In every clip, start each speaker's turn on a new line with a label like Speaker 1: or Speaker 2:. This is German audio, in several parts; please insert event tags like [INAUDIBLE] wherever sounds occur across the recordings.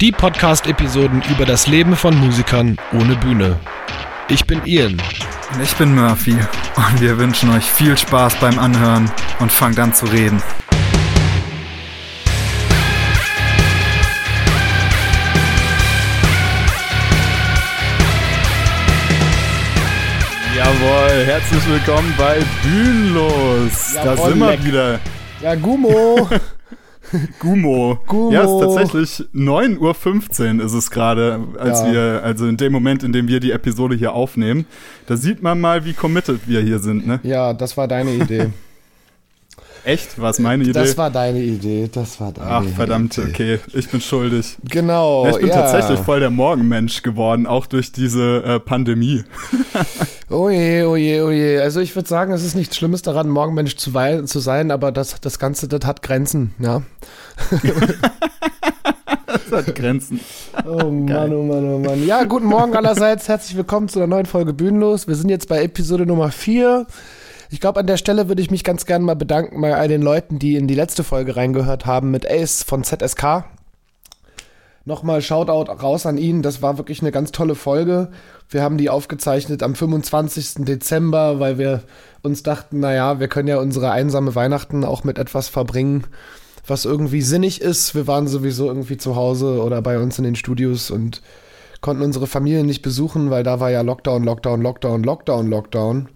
Speaker 1: Die Podcast-Episoden über das Leben von Musikern ohne Bühne. Ich bin Ian.
Speaker 2: Und ich bin Murphy. Und wir wünschen euch viel Spaß beim Anhören und fangt an zu reden. Jawohl, herzlich willkommen bei Bühnenlos.
Speaker 1: Jawohl,
Speaker 2: da sind wir
Speaker 1: leck.
Speaker 2: wieder.
Speaker 1: Ja, Gummo. [LAUGHS] [LAUGHS]
Speaker 2: Gummo.
Speaker 1: Gummo.
Speaker 2: Ja, es ist tatsächlich 9.15 Uhr ist es gerade, als
Speaker 1: Ja.
Speaker 2: wir, also in dem Moment, in dem wir die Episode hier aufnehmen. Da sieht man mal, wie committed wir hier sind, ne?
Speaker 1: ja, das war deine Idee. [LAUGHS]
Speaker 2: Echt? War es meine Idee?
Speaker 1: Das war deine Idee. Das war deine
Speaker 2: Ach, verdammt,
Speaker 1: Idee.
Speaker 2: okay. Ich bin schuldig.
Speaker 1: Genau.
Speaker 2: Ja, ich bin
Speaker 1: ja.
Speaker 2: tatsächlich voll der Morgenmensch geworden, auch durch diese äh, Pandemie. [LAUGHS]
Speaker 1: Oh je, oh je, oh je. Also ich würde sagen, es ist nichts Schlimmes daran, Morgenmensch zu, zu sein, aber das, das Ganze, das hat Grenzen, ja. [LAUGHS]
Speaker 2: Das hat Grenzen.
Speaker 1: Oh Mann, oh Mann, oh Mann. Ja, guten Morgen allerseits. Herzlich willkommen zu einer neuen Folge Bühnenlos. Wir sind jetzt bei Episode Nummer 4. Ich glaube, an der Stelle würde ich mich ganz gerne mal bedanken bei all den Leuten, die in die letzte Folge reingehört haben mit Ace von ZSK. Nochmal Shoutout raus an ihn. Das war wirklich eine ganz tolle Folge. Wir haben die aufgezeichnet am 25. Dezember, weil wir uns dachten, naja, wir können ja unsere einsame Weihnachten auch mit etwas verbringen, was irgendwie sinnig ist. Wir waren sowieso irgendwie zu Hause oder bei uns in den Studios und konnten unsere Familien nicht besuchen, weil da war ja Lockdown, Lockdown, Lockdown, Lockdown, Lockdown.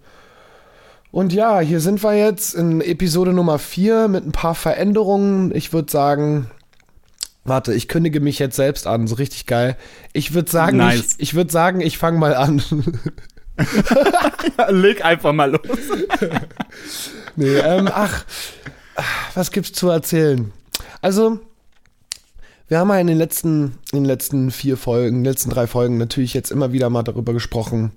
Speaker 1: Und ja, hier sind wir jetzt in Episode Nummer 4 mit ein paar Veränderungen. Ich würde sagen, warte, ich kündige mich jetzt selbst an, so richtig geil. Ich würde sagen,
Speaker 2: Nice.
Speaker 1: ich, ich würde sagen, ich fange mal an. [LAUGHS]
Speaker 2: Leg einfach mal los. [LAUGHS]
Speaker 1: Nee, ähm, ach, was gibt's zu erzählen? Also, wir haben ja in den letzten, in den letzten vier Folgen, in den letzten drei Folgen natürlich jetzt immer wieder mal darüber gesprochen,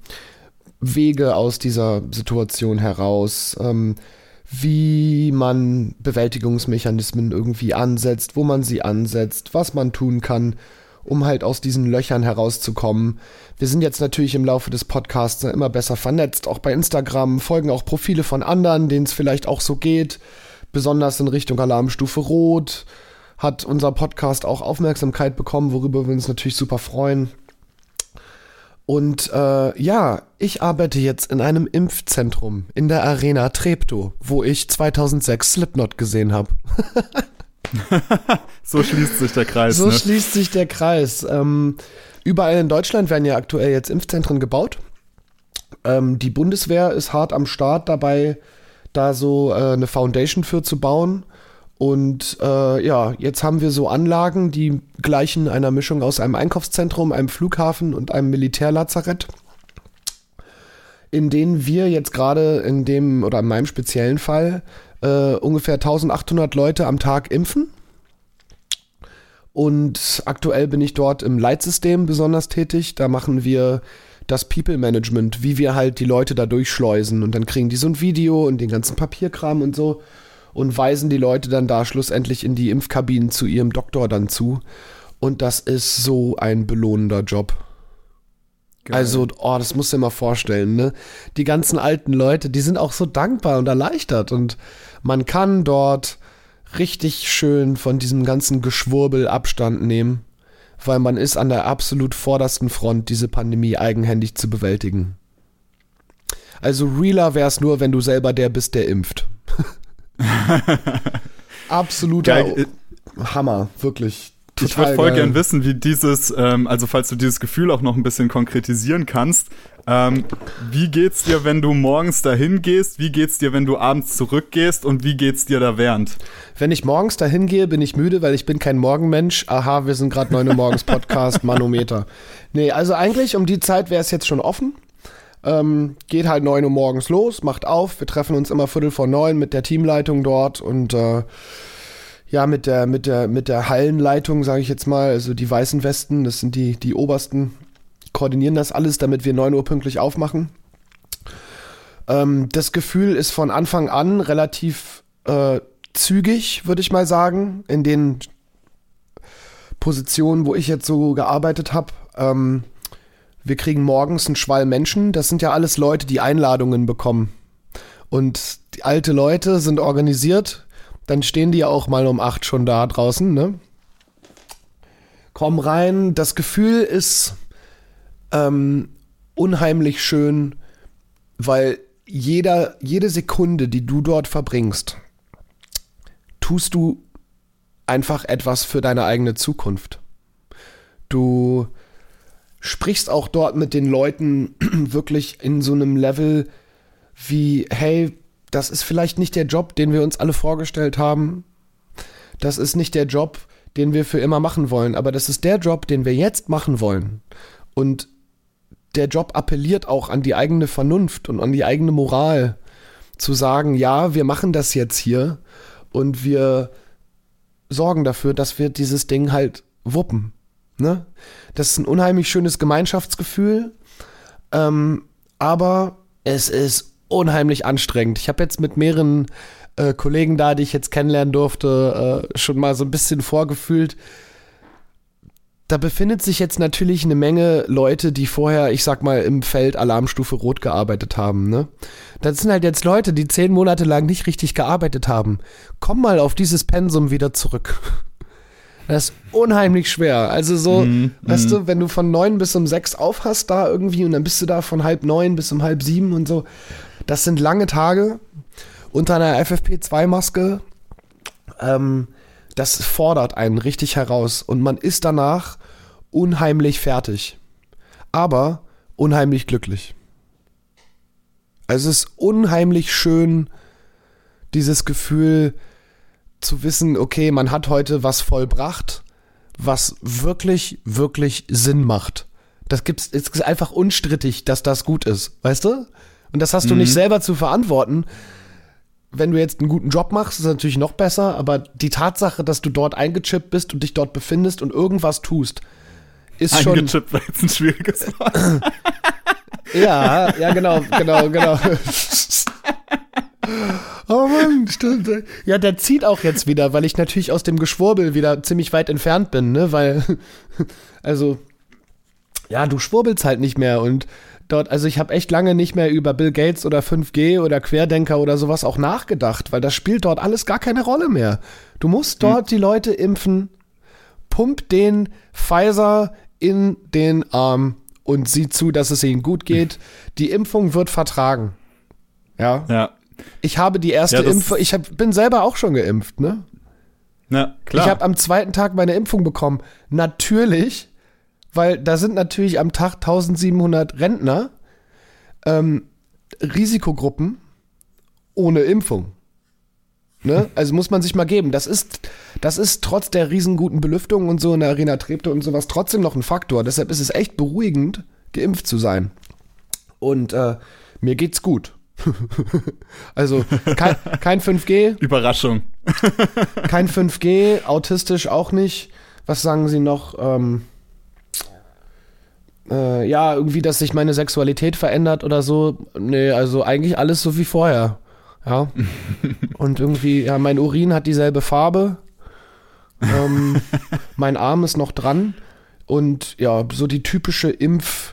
Speaker 1: Wege aus dieser Situation heraus, ähm, wie man Bewältigungsmechanismen irgendwie ansetzt, wo man sie ansetzt, was man tun kann, um halt aus diesen Löchern herauszukommen. Wir sind jetzt natürlich im Laufe des Podcasts immer besser vernetzt, auch bei Instagram, folgen auch Profile von anderen, denen es vielleicht auch so geht, besonders in Richtung Alarmstufe Rot hat unser Podcast auch Aufmerksamkeit bekommen, worüber wir uns natürlich super freuen. Und äh, ja, ich arbeite jetzt in einem Impfzentrum in der Arena Treptow, wo ich 2006 Slipknot gesehen habe. [LAUGHS]
Speaker 2: So schließt sich der Kreis,
Speaker 1: So
Speaker 2: ne?
Speaker 1: schließt sich der Kreis. Ähm, überall in Deutschland werden ja aktuell jetzt Impfzentren gebaut. Ähm, die Bundeswehr ist hart am Start dabei, da so äh, eine Foundation für zu bauen. Und äh, ja, jetzt haben wir so Anlagen, die gleichen einer Mischung aus einem Einkaufszentrum, einem Flughafen und einem Militärlazarett, in denen wir jetzt gerade in dem oder in meinem speziellen Fall äh, ungefähr 1800 Leute am Tag impfen. Und aktuell bin ich dort im Leitsystem besonders tätig. Da machen wir das People Management, wie wir halt die Leute da durchschleusen. Und dann kriegen die so ein Video und den ganzen Papierkram und so und weisen die Leute dann da schlussendlich in die Impfkabinen zu ihrem Doktor dann zu. Und das ist so ein belohnender Job.
Speaker 2: Geil.
Speaker 1: Also, oh, das musst du dir mal vorstellen, ne? Die ganzen alten Leute, die sind auch so dankbar und erleichtert und man kann dort richtig schön von diesem ganzen Geschwurbel Abstand nehmen, weil man ist an der absolut vordersten Front, diese Pandemie eigenhändig zu bewältigen. Also realer wär's nur, wenn du selber der bist, der impft. [LAUGHS] [LAUGHS] Absoluter
Speaker 2: Geil.
Speaker 1: Hammer, wirklich.
Speaker 2: Ich
Speaker 1: Total
Speaker 2: würde voll
Speaker 1: geil.
Speaker 2: gern wissen, wie dieses, ähm, also falls du dieses Gefühl auch noch ein bisschen konkretisieren kannst, ähm, wie geht's dir, wenn du morgens dahin gehst? Wie geht's dir, wenn du abends zurückgehst? Und wie geht's dir da während?
Speaker 1: Wenn ich morgens dahin gehe, bin ich müde, weil ich bin kein Morgenmensch. Aha, wir sind gerade 9 Uhr morgens Podcast, Manometer. Nee, also eigentlich um die Zeit wäre es jetzt schon offen. Ähm, geht halt 9 Uhr morgens los, macht auf. Wir treffen uns immer Viertel vor neun mit der Teamleitung dort und äh, ja, mit der, mit der, mit der Hallenleitung, sage ich jetzt mal, also die weißen Westen, das sind die, die obersten, koordinieren das alles, damit wir 9 Uhr pünktlich aufmachen. Ähm, das Gefühl ist von Anfang an relativ äh, zügig, würde ich mal sagen, in den Positionen, wo ich jetzt so gearbeitet habe. Ähm, wir kriegen morgens einen Schwall Menschen. Das sind ja alles Leute, die Einladungen bekommen. Und die alte Leute sind organisiert. Dann stehen die ja auch mal um acht schon da draußen, ne? komm rein. Das Gefühl ist ähm, unheimlich schön, weil jeder, jede Sekunde, die du dort verbringst, tust du einfach etwas für deine eigene Zukunft. Du sprichst auch dort mit den Leuten [CLEARS THROAT] wirklich in so einem Level wie, hey, das ist vielleicht nicht der Job, den wir uns alle vorgestellt haben. Das ist nicht der Job, den wir für immer machen wollen, aber das ist der Job, den wir jetzt machen wollen. Und der Job appelliert auch an die eigene Vernunft und an die eigene Moral, zu sagen, ja, wir machen das jetzt hier und wir sorgen dafür, dass wir dieses Ding halt wuppen. Ne? Das ist ein unheimlich schönes Gemeinschaftsgefühl, ähm, aber es ist unheimlich anstrengend. Ich habe jetzt mit mehreren äh, Kollegen da, die ich jetzt kennenlernen durfte, äh, schon mal so ein bisschen vorgefühlt. Da befindet sich jetzt natürlich eine Menge Leute, die vorher, ich sag mal, im Feld Alarmstufe Rot gearbeitet haben. Ne? Das sind halt jetzt Leute, die zehn Monate lang nicht richtig gearbeitet haben. Komm mal auf dieses Pensum wieder zurück. Das ist unheimlich schwer. Also so, mm, weißt mm. du, wenn du von neun bis um sechs aufhast da irgendwie und dann bist du da von halb neun bis um halb sieben und so. Das sind lange Tage unter einer FFP2-Maske. Ähm, das fordert einen richtig heraus und man ist danach unheimlich fertig. Aber unheimlich glücklich. Also es ist unheimlich schön, dieses Gefühl, zu wissen, okay, man hat heute was vollbracht, was wirklich, wirklich Sinn macht. Das gibt's, es ist einfach unstrittig, dass das gut ist, weißt du? Und das hast mhm. du nicht mhm. selber zu verantworten. Wenn du jetzt einen guten Job machst, ist natürlich noch besser, aber die Tatsache, dass du dort eingechippt bist und dich dort befindest und irgendwas tust, ist schon.
Speaker 2: Eingechippt war jetzt ein schwieriges Wort. [LAUGHS]
Speaker 1: ja, ja, genau, genau, genau. [LAUGHS] Oh Mann, [LAUGHS] stimmt. Ja, der zieht auch jetzt wieder, weil ich natürlich aus dem Geschwurbel wieder ziemlich weit entfernt bin, ne? Weil, [LAUGHS] also, ja, du schwurbelst halt nicht mehr und dort, also ich habe echt lange nicht mehr über Bill Gates oder 5G oder Querdenker oder sowas auch nachgedacht, weil das spielt dort alles gar keine Rolle mehr. Du musst dort hm. die Leute impfen, pump den Pfizer in den Arm und sieh zu, dass es ihnen gut geht. Die Impfung wird vertragen. Ja.
Speaker 2: Ja.
Speaker 1: Ich habe die erste ja, Impfung, ich hab, bin selber auch schon geimpft, ne?
Speaker 2: Ja, klar.
Speaker 1: Ich habe am zweiten Tag meine Impfung bekommen. Natürlich, weil da sind natürlich am Tag 1700 Rentner, ähm, Risikogruppen ohne Impfung. Ne? Also muss man sich mal geben. Das ist, das ist trotz der riesenguten Belüftung und so in der Arena Treptow und sowas trotzdem noch ein Faktor. Deshalb ist es echt beruhigend, geimpft zu sein. Und äh, mir geht's gut. [LAUGHS] also kein, kein 5G.
Speaker 2: Überraschung.
Speaker 1: kein 5G, autistisch auch nicht. Was sagen Sie noch? Ähm, äh, ja, irgendwie, dass sich meine Sexualität verändert oder so. Nee, also eigentlich alles so wie vorher. Ja. [LAUGHS] Und irgendwie, ja, mein Urin hat dieselbe Farbe. Ähm, [LAUGHS] mein Arm ist noch dran. Und ja, so die typische Impf-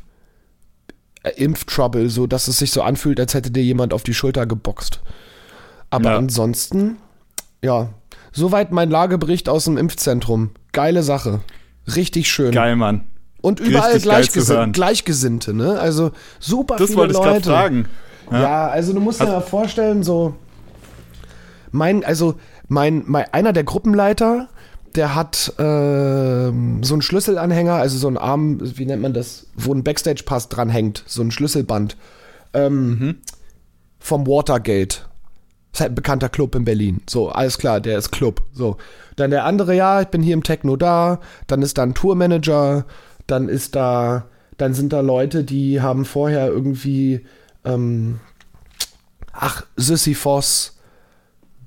Speaker 1: Impftrouble, so dass es sich so anfühlt, als hätte dir jemand auf die Schulter geboxt. Aber ja. ansonsten, ja, soweit mein Lagebericht aus dem Impfzentrum. Geile Sache. Richtig schön.
Speaker 2: Geil, Mann.
Speaker 1: Und überall Gleichgesin Gleichgesinnte, ne? Also super das viele Leute. Das wollte ich fragen. Ja. ja. also du musst dir also, mal vorstellen, so mein, also mein, mein, einer der Gruppenleiter, der hat äh, so einen Schlüsselanhänger, also so einen Arm, wie nennt man das, wo ein Backstage-Pass dran hängt, so ein Schlüsselband. Ähm, mhm. Vom Watergate. Das ist halt ein bekannter Club in Berlin. So, alles klar, der ist Club. So. Dann der andere, ja, ich bin hier im Techno da. Dann ist da ein Tourmanager. Dann ist da, dann sind da Leute, die haben vorher irgendwie, ähm, ach, Sisyphos,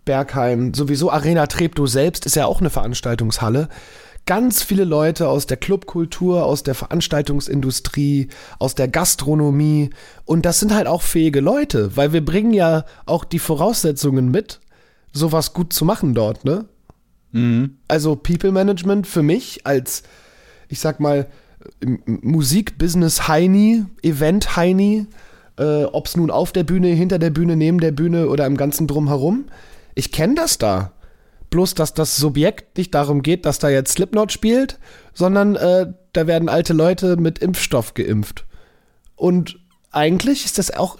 Speaker 1: Bergheim, sowieso Arena Treptow selbst ist ja auch eine Veranstaltungshalle. Ganz viele Leute aus der Clubkultur, aus der Veranstaltungsindustrie, aus der Gastronomie. Und das sind halt auch fähige Leute, weil wir bringen ja auch die Voraussetzungen mit, sowas gut zu machen dort, ne? Mhm. Also People Management für mich als, ich sag mal, Musik-Business-Heini, Event-Heini, äh, ob es nun auf der Bühne, hinter der Bühne, neben der Bühne oder im ganzen Drumherum. Ich kenne das da. bloß, dass das Subjekt nicht darum geht, dass da jetzt Slipknot spielt, sondern äh, da werden alte Leute mit Impfstoff geimpft. Und eigentlich ist das auch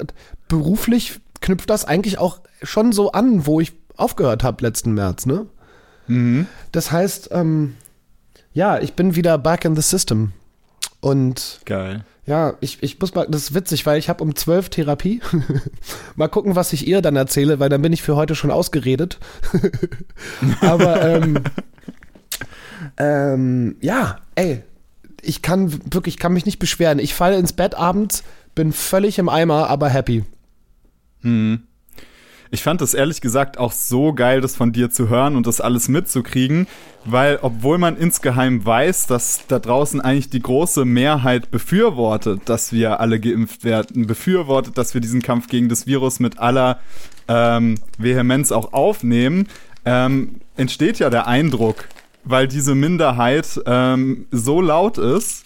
Speaker 1: beruflich knüpft das eigentlich auch schon so an, wo ich aufgehört habe letzten März, ne?
Speaker 2: Mhm.
Speaker 1: Das heißt, ähm, ja, ich bin wieder back in the system. Und
Speaker 2: Geil.
Speaker 1: Ja, ich, ich muss mal, das ist witzig, weil ich habe um zwölf Therapie. [LAUGHS] mal gucken, was ich ihr dann erzähle, weil dann bin ich für heute schon ausgeredet. [LAUGHS] Aber ähm, ähm, ja, ey, ich kann wirklich, kann mich nicht beschweren. Ich falle ins Bett abends, bin völlig im Eimer, aber happy.
Speaker 2: Mhm. Ich fand es ehrlich gesagt auch so geil, das von dir zu hören und das alles mitzukriegen, weil obwohl man insgeheim weiß, dass da draußen eigentlich die große Mehrheit befürwortet, dass wir alle geimpft werden, befürwortet, dass wir diesen Kampf gegen das Virus mit aller ähm, Vehemenz auch aufnehmen, ähm, entsteht ja der Eindruck, weil diese Minderheit ähm, so laut ist,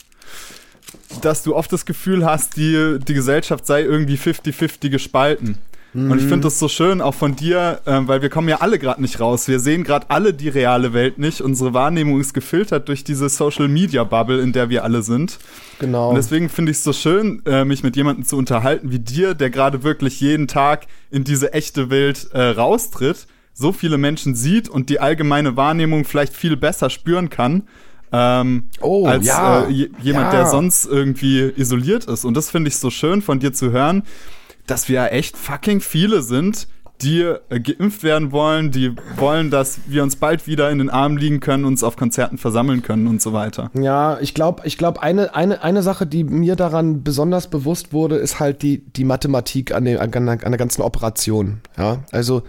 Speaker 2: dass du oft das Gefühl hast, die, die Gesellschaft sei irgendwie 50-50 gespalten. Und ich finde das so schön, auch von dir, äh, weil wir kommen ja alle gerade nicht raus. Wir sehen gerade alle die reale Welt nicht. Unsere Wahrnehmung ist gefiltert durch diese Social-Media-Bubble, in der wir alle sind.
Speaker 1: Genau.
Speaker 2: Und deswegen finde ich es so schön, äh, mich mit jemandem zu unterhalten wie dir, der gerade wirklich jeden Tag in diese echte Welt äh, raustritt, so viele Menschen sieht und die allgemeine Wahrnehmung vielleicht viel besser spüren kann. Ähm,
Speaker 1: Oh,
Speaker 2: als
Speaker 1: ja.
Speaker 2: äh, je- jemand,
Speaker 1: Ja.
Speaker 2: der sonst irgendwie isoliert ist. Und das finde ich so schön von dir zu hören, dass wir ja echt fucking viele sind, die äh, geimpft werden wollen, die wollen, dass wir uns bald wieder in den Armen liegen können, uns auf Konzerten versammeln können und so weiter.
Speaker 1: Ja, ich glaube, ich glaub, eine, eine, eine Sache, die mir daran besonders bewusst wurde, ist halt die, die Mathematik an, der- an, an der ganzen Operation. Ja, also,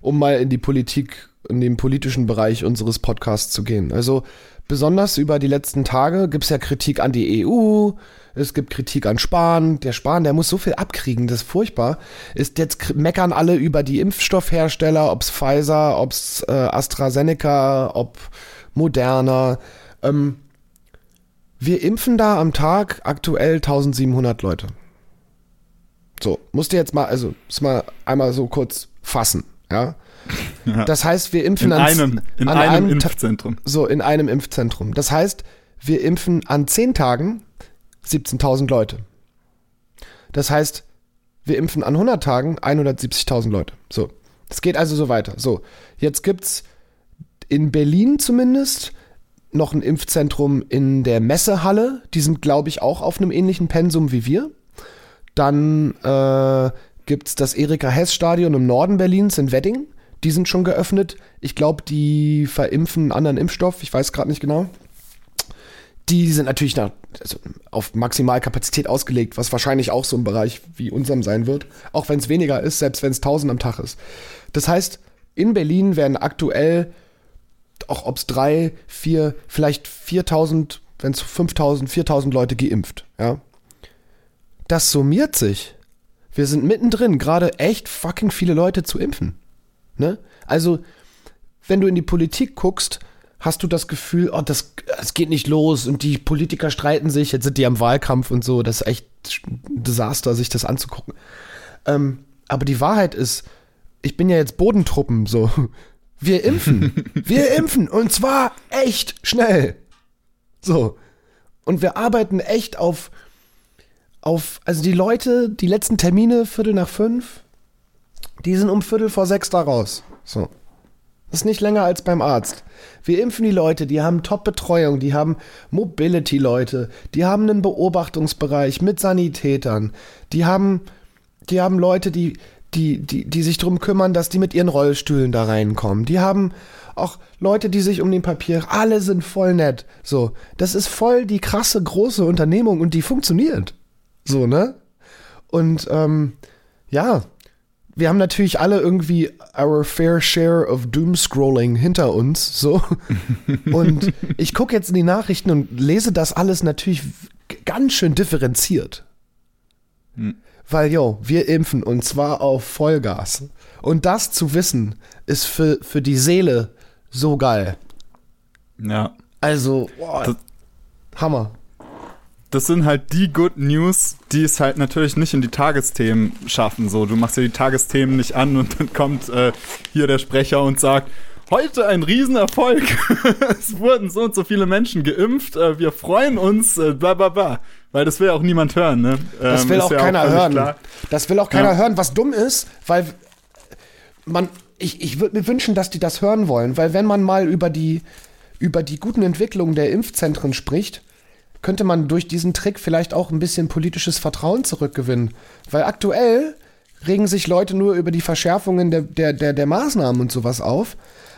Speaker 1: um mal in die Politik, in den politischen Bereich unseres Podcasts zu gehen. Also, besonders über die letzten Tage gibt's ja Kritik an die EU, es gibt Kritik an Spahn. Der Spahn, der muss so viel abkriegen, das ist furchtbar. Ist jetzt meckern alle über die Impfstoffhersteller, ob's Pfizer, ob's äh, AstraZeneca, ob Moderna. Ähm, wir impfen da am Tag aktuell 1700 Leute. So, musst du jetzt mal, also, muss mal einmal so kurz fassen, ja? [LAUGHS]
Speaker 2: Ja.
Speaker 1: Das heißt, wir impfen
Speaker 2: In
Speaker 1: an,
Speaker 2: einem, in
Speaker 1: an
Speaker 2: einem
Speaker 1: einem Ta-
Speaker 2: Impfzentrum.
Speaker 1: so, in einem Impfzentrum. Das heißt, wir impfen an 10 Tagen 17.000 Leute. Das heißt, wir impfen an 100 Tagen 170.000 Leute. So, das geht also so weiter. So, jetzt gibt's in Berlin zumindest noch ein Impfzentrum in der Messehalle. Die sind, glaube ich, auch auf einem ähnlichen Pensum wie wir. Dann äh, gibt's das Erika-Hess-Stadion im Norden Berlins in Wedding. Die sind schon geöffnet. Ich glaube, die verimpfen einen anderen Impfstoff. Ich weiß gerade nicht genau. Die sind natürlich nach, also auf Maximalkapazität ausgelegt, was wahrscheinlich auch so ein Bereich wie unserem sein wird. Auch wenn es weniger ist, selbst wenn es 1000 am Tag ist. Das heißt, in Berlin werden aktuell, auch ob es drei, vier, vielleicht 4000, wenn es 5000, 4000 Leute geimpft. Ja. Das summiert sich. Wir sind mittendrin, gerade echt fucking viele Leute zu impfen. Ne? Also, wenn du in die Politik guckst, hast du das Gefühl, oh, das, das geht nicht los und die Politiker streiten sich, jetzt sind die am Wahlkampf und so, das ist echt ein Desaster, sich das anzugucken. Ähm, aber die Wahrheit ist, ich bin ja jetzt Bodentruppen, so. Wir impfen. [LAUGHS] Wir impfen und zwar echt schnell. So. Und wir arbeiten echt auf, auf, also die Leute, die letzten Termine, Viertel nach fünf, die sind um Viertel vor sechs da raus. So. Das ist nicht länger als beim Arzt. Wir impfen die Leute, die haben Top-Betreuung, die haben Mobility-Leute, die haben einen Beobachtungsbereich mit Sanitätern, die haben, die haben Leute, die, die, die, die sich drum kümmern, dass die mit ihren Rollstühlen da reinkommen. Die haben auch Leute, die sich um den Papier, alle sind voll nett. So, das ist voll die krasse große Unternehmung und die funktioniert. So, ne? Und ähm, ja, wir haben natürlich alle irgendwie our fair share of Doomscrolling hinter uns, so. [LAUGHS] Und ich gucke jetzt in die Nachrichten und lese das alles natürlich ganz schön differenziert. Weil, yo, wir impfen und zwar auf Vollgas. Und das zu wissen, ist für, für die Seele so geil.
Speaker 2: Ja.
Speaker 1: Also, boah, Hammer.
Speaker 2: Das sind halt die Good News, die es halt natürlich nicht in die Tagesthemen schaffen. So, du machst dir die Tagesthemen nicht an und [LAUGHS] dann kommt äh, hier der Sprecher und sagt, heute ein Riesenerfolg. [LAUGHS] es wurden so und so viele Menschen geimpft. Äh, wir freuen uns, äh, bla bla bla. Weil das will auch niemand hören, ne?
Speaker 1: Das
Speaker 2: Ähm,
Speaker 1: will
Speaker 2: ist
Speaker 1: auch
Speaker 2: ja
Speaker 1: keiner
Speaker 2: völlig
Speaker 1: hören.
Speaker 2: klar.
Speaker 1: Das will auch keiner
Speaker 2: Ja.
Speaker 1: hören, was dumm ist, weil man, ich, ich würde mir wünschen, dass die das hören wollen, weil wenn man mal über die, über die guten Entwicklungen der Impfzentren spricht, könnte man durch diesen Trick vielleicht auch ein bisschen politisches Vertrauen zurückgewinnen. Weil aktuell regen sich Leute nur über die Verschärfungen der, der, der, der Maßnahmen und sowas auf,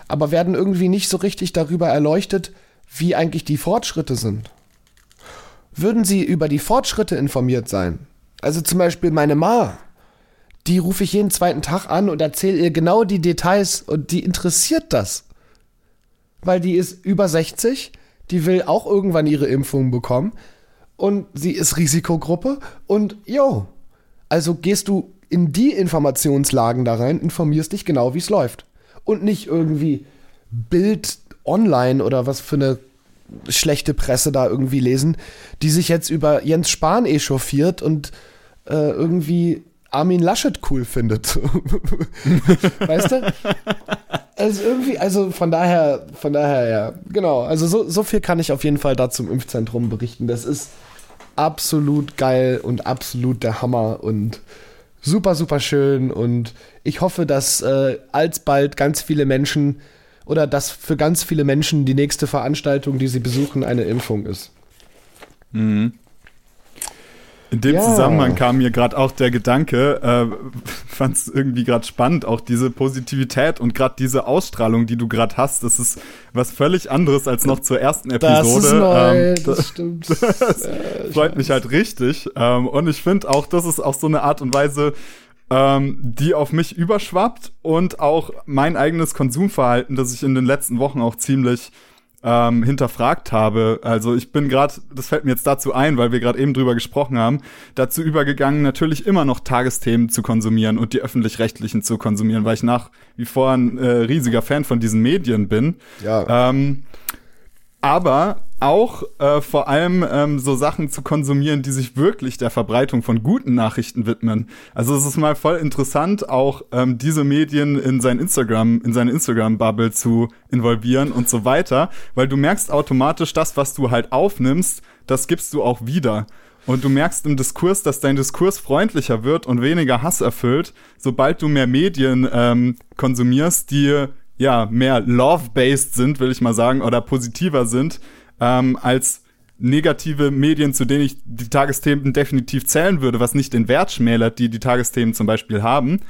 Speaker 1: aber werden irgendwie nicht so richtig darüber erleuchtet, wie eigentlich die Fortschritte sind. Würden sie über die Fortschritte informiert sein, also zum Beispiel meine Ma, die rufe ich jeden zweiten Tag an und erzähle ihr genau die Details und die interessiert das. Weil die ist über 60, die will auch irgendwann ihre Impfung bekommen und sie ist Risikogruppe und jo, also gehst du in die Informationslagen da rein, informierst dich genau, wie es läuft. Und nicht irgendwie Bild online oder was für eine schlechte Presse da irgendwie lesen, die sich jetzt über Jens Spahn echauffiert und äh, irgendwie Armin Laschet cool findet. [LAUGHS] weißt du? Also irgendwie, also von daher, von daher, ja, genau. Also so, so viel kann ich auf jeden Fall da zum Impfzentrum berichten. Das ist absolut geil und absolut der Hammer und super, super schön. Und ich hoffe, dass äh, alsbald ganz viele Menschen oder dass für ganz viele Menschen die nächste Veranstaltung, die sie besuchen, eine Impfung ist.
Speaker 2: In dem
Speaker 1: Ja.
Speaker 2: Zusammenhang kam mir gerade auch der Gedanke, äh, [LAUGHS] fand es irgendwie gerade spannend, auch diese Positivität und gerade diese Ausstrahlung, die du gerade hast, das ist was völlig anderes als noch zur ersten Episode.
Speaker 1: Das ist neu,
Speaker 2: Ähm,
Speaker 1: das stimmt. [LAUGHS]
Speaker 2: das freut mich halt richtig. Ähm, und ich finde auch, das ist auch so eine Art und Weise, ähm, die auf mich überschwappt und auch mein eigenes Konsumverhalten, das ich in den letzten Wochen auch ziemlich ähm, hinterfragt habe. Also ich bin gerade, das fällt mir jetzt dazu ein, weil wir gerade eben drüber gesprochen haben, dazu übergegangen, natürlich immer noch Tagesthemen zu konsumieren und die öffentlich-rechtlichen zu konsumieren, weil ich nach wie vor ein äh, riesiger Fan von diesen Medien bin.
Speaker 1: Ja.
Speaker 2: Ähm, aber auch äh, vor allem ähm, so Sachen zu konsumieren, die sich wirklich der Verbreitung von guten Nachrichten widmen. Also es ist mal voll interessant, auch ähm, diese Medien in sein Instagram, in seine Instagram-Bubble zu involvieren und so weiter, weil du merkst automatisch, das, was du halt aufnimmst, das gibst du auch wieder. Und du merkst im Diskurs, dass dein Diskurs freundlicher wird und weniger Hass erfüllt, sobald du mehr Medien ähm, konsumierst, die ja mehr love-based sind, will ich mal sagen, oder positiver sind, ähm, als negative Medien, zu denen ich die Tagesthemen definitiv zählen würde, was nicht den Wert schmälert, die die Tagesthemen zum Beispiel haben.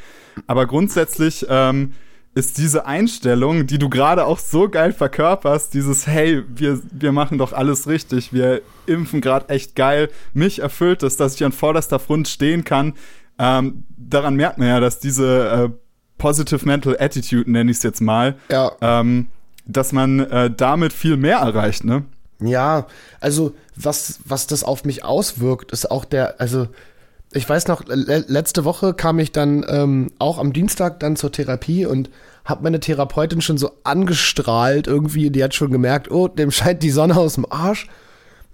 Speaker 2: Aber grundsätzlich ähm, ist diese Einstellung, die du gerade auch so geil verkörperst, dieses Hey, wir, wir machen doch alles richtig, wir impfen gerade echt geil, mich erfüllt es, dass ich an vorderster Front stehen kann. Ähm, daran merkt man ja, dass diese äh, Positive Mental Attitude, nenne ich es jetzt mal,
Speaker 1: Ja.
Speaker 2: ähm, dass man äh, damit viel mehr erreicht, ne?
Speaker 1: Ja, also was, was das auf mich auswirkt, ist auch der, also ich weiß noch, le letzte Woche kam ich dann ähm, auch am Dienstag dann zur Therapie und habe meine Therapeutin schon so angestrahlt irgendwie, die hat schon gemerkt, oh, dem scheint die Sonne aus dem Arsch.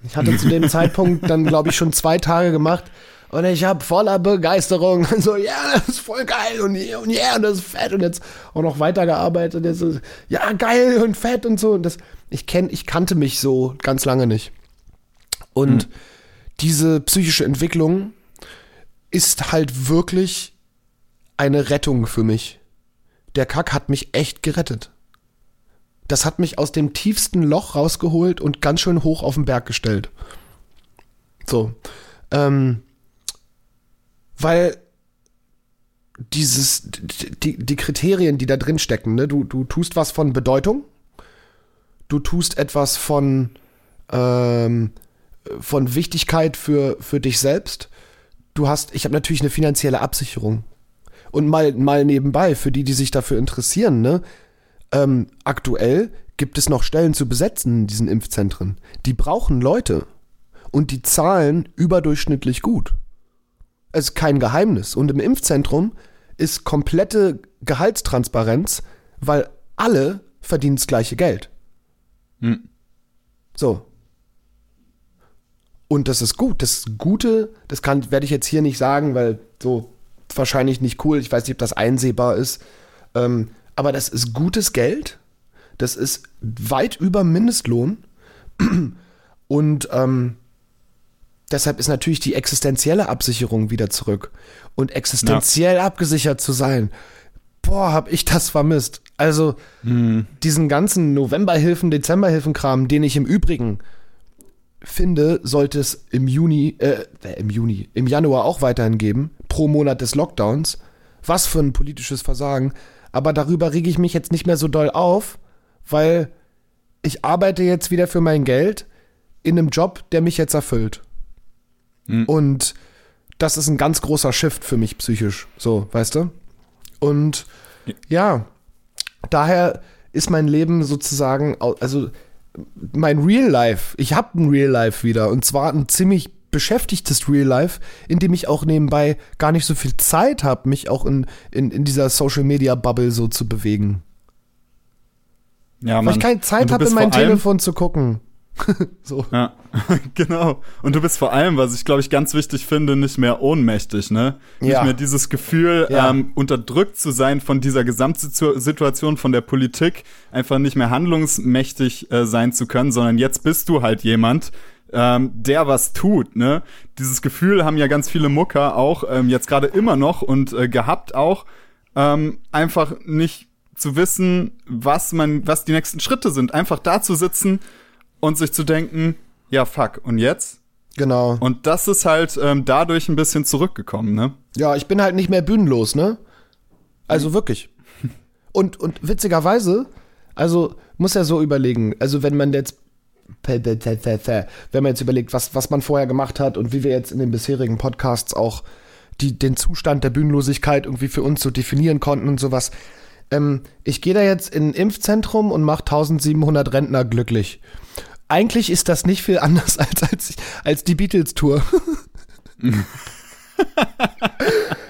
Speaker 1: Ich hatte zu dem [LAUGHS] Zeitpunkt dann, glaube ich, schon zwei Tage gemacht und ich habe voller Begeisterung [LAUGHS] so, ja, das ist voll geil und ja, und ja, das ist fett und jetzt auch noch weitergearbeitet. Jetzt so, ja, geil und fett und so. Und das, ich kenn, ich kannte mich so ganz lange nicht. Und diese psychische Entwicklung ist halt wirklich eine Rettung für mich. Der Kack hat mich echt gerettet. Das hat mich aus dem tiefsten Loch rausgeholt und ganz schön hoch auf den Berg gestellt. So. Ähm, weil dieses, die, die Kriterien, die da drin stecken, ne? du, du tust was von Bedeutung, du tust etwas von, ähm, von Wichtigkeit für, für dich selbst. Du hast, ich habe natürlich eine finanzielle Absicherung. Und mal, mal nebenbei, für die, die sich dafür interessieren, ne? Ähm, aktuell gibt es noch Stellen zu besetzen in diesen Impfzentren. Die brauchen Leute. Und die zahlen überdurchschnittlich gut. Es ist kein Geheimnis. Und im Impfzentrum ist komplette Gehaltstransparenz, weil alle verdienen das gleiche Geld.
Speaker 2: Hm.
Speaker 1: So. Und das ist gut. Das Gute, das kann, werde ich jetzt hier nicht sagen, weil so wahrscheinlich nicht cool. Ich weiß nicht, ob das einsehbar ist. Ähm, aber das ist gutes Geld Das ist weit über Mindestlohn. [CLEARS THROAT] Und ähm, deshalb ist natürlich die existenzielle Absicherung wieder zurück. Und existenziell ja. abgesichert zu sein, boah, hab ich das vermisst. Also hm. diesen ganzen Novemberhilfen, Dezemberhilfen-Kram, den ich im Übrigen finde, sollte es im Juni, äh, äh, im Juni, im Januar auch weiterhin geben, pro Monat des Lockdowns. Was für ein politisches Versagen. Aber darüber rege ich mich jetzt nicht mehr so doll auf, weil ich arbeite jetzt wieder für mein Geld in einem Job, der mich jetzt erfüllt. Mhm. Und das ist ein ganz großer Shift für mich psychisch, so, weißt du? Und ja, daher ist mein Leben sozusagen, also mein Real Life, ich habe ein Real Life wieder und zwar ein ziemlich beschäftigtes Real Life, in dem ich auch nebenbei gar nicht so viel Zeit habe, mich auch in, in, in dieser Social Media Bubble so zu bewegen. Ja, Weil ich keine Zeit habe, in mein Telefon zu gucken. [LAUGHS]
Speaker 2: so. Ja, [LAUGHS] genau. Und du bist vor allem, was ich glaube ich ganz wichtig finde, nicht mehr ohnmächtig, ne? Nicht ja. mehr dieses Gefühl, ja. ähm, unterdrückt zu sein von dieser Gesamtsituation, von der Politik, einfach nicht mehr handlungsmächtig äh, sein zu können, sondern jetzt bist du halt jemand, ähm, der was tut, ne? Dieses Gefühl haben ja ganz viele Mucker auch ähm, jetzt gerade immer noch und äh, gehabt auch, ähm, einfach nicht zu wissen, was man, was die nächsten Schritte sind. Einfach da zu sitzen und sich zu denken, ja fuck, und jetzt?
Speaker 1: Genau.
Speaker 2: Und das ist halt ähm, dadurch ein bisschen zurückgekommen, ne?
Speaker 1: Ja, ich bin halt nicht mehr bühnenlos, ne? Also wirklich. Und, und witzigerweise, also muss ja so überlegen, also wenn man jetzt wenn man jetzt überlegt, was, was man vorher gemacht hat und wie wir jetzt in den bisherigen Podcasts auch die, den Zustand der Bühnenlosigkeit irgendwie für uns so definieren konnten und sowas. Ähm, ich gehe da jetzt in ein Impfzentrum und mache 1700 Rentner glücklich eigentlich ist das nicht viel anders [LAUGHS] als, als, als die Beatles-Tour. [LAUGHS]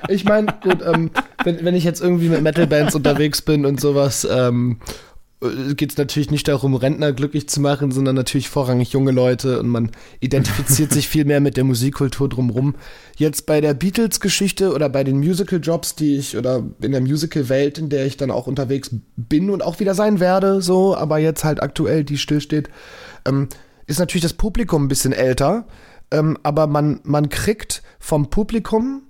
Speaker 1: ich meine, gut, ähm, wenn, wenn ich jetzt irgendwie mit Metal-Bands unterwegs bin und sowas, ähm, äh, geht es natürlich nicht darum, Rentner glücklich zu machen, sondern natürlich vorrangig junge Leute und man identifiziert [LAUGHS] sich viel mehr mit der Musikkultur drumherum. Jetzt bei der Beatles-Geschichte oder bei den Musical-Jobs, die ich oder in der Musical-Welt, in der ich dann auch unterwegs bin und auch wieder sein werde, so, aber jetzt halt aktuell die stillsteht, ähm, ist natürlich das Publikum ein bisschen älter, ähm, aber man, man kriegt vom Publikum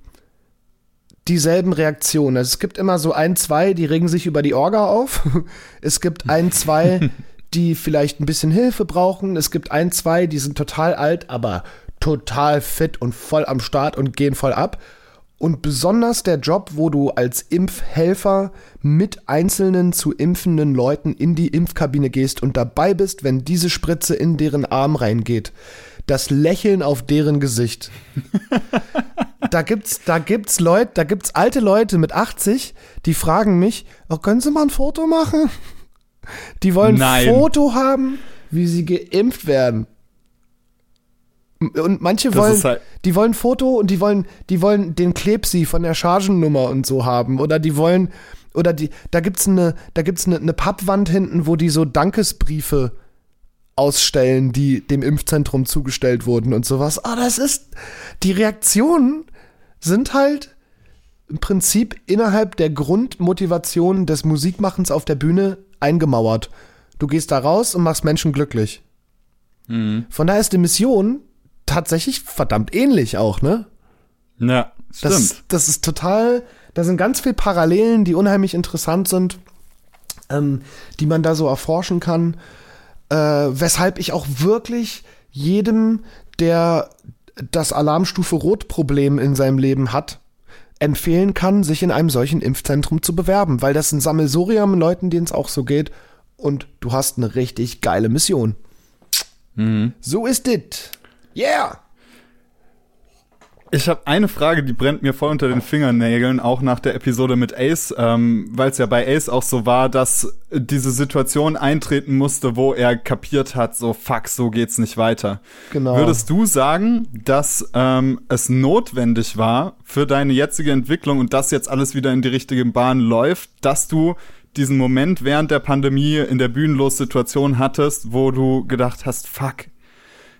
Speaker 1: dieselben Reaktionen. Also es gibt immer so ein, zwei, die regen sich über die Orga auf. [LAUGHS] Es gibt ein, zwei, [LAUGHS] die vielleicht ein bisschen Hilfe brauchen. Es gibt ein, zwei, die sind total alt, aber total fit und voll am Start und gehen voll ab. Und besonders der Job, wo du als Impfhelfer mit einzelnen zu impfenden Leuten in die Impfkabine gehst und dabei bist, wenn diese Spritze in deren Arm reingeht. Das Lächeln auf deren Gesicht. [LAUGHS] da gibt's, da gibt's Leute, da gibt's alte Leute mit 80, die fragen mich, oh, können Sie mal ein Foto machen? Die wollen Nein. ein Foto haben, wie sie geimpft werden. Und manche wollen, halt die wollen Foto und die wollen, die wollen den Klebsi von der Chargennummer und so haben. Oder die wollen, oder die, da gibt's eine, da gibt's eine, eine Pappwand hinten, wo die so Dankesbriefe ausstellen, die dem Impfzentrum zugestellt wurden und sowas. Ah, das ist, die Reaktionen sind halt im Prinzip innerhalb der Grundmotivation des Musikmachens auf der Bühne eingemauert. Du gehst da raus und machst Menschen glücklich. Mhm. Von daher ist die Mission tatsächlich verdammt ähnlich auch, ne?
Speaker 2: Ja,
Speaker 1: stimmt. Das, das ist total, da sind ganz viele Parallelen, die unheimlich interessant sind, ähm, die man da so erforschen kann. Äh, weshalb ich auch wirklich jedem, der das Alarmstufe Rot-Problem in seinem Leben hat, empfehlen kann, sich in einem solchen Impfzentrum zu bewerben, weil das ein Sammelsurium Leuten, denen es auch so geht, und du hast eine richtig geile Mission. Mhm. So ist it. Yeah!
Speaker 2: Ich habe eine Frage, die brennt mir voll unter den Fingernägeln, auch nach der Episode mit Ace, ähm, weil es ja bei Ace auch so war, dass diese Situation eintreten musste, wo er kapiert hat, so fuck, so geht's nicht weiter. Genau. Würdest du sagen, dass ähm, es notwendig war für deine jetzige Entwicklung und dass jetzt alles wieder in die richtige Bahn läuft, dass du diesen Moment während der Pandemie in der Bühnenlos-Situation hattest, wo du gedacht hast, fuck,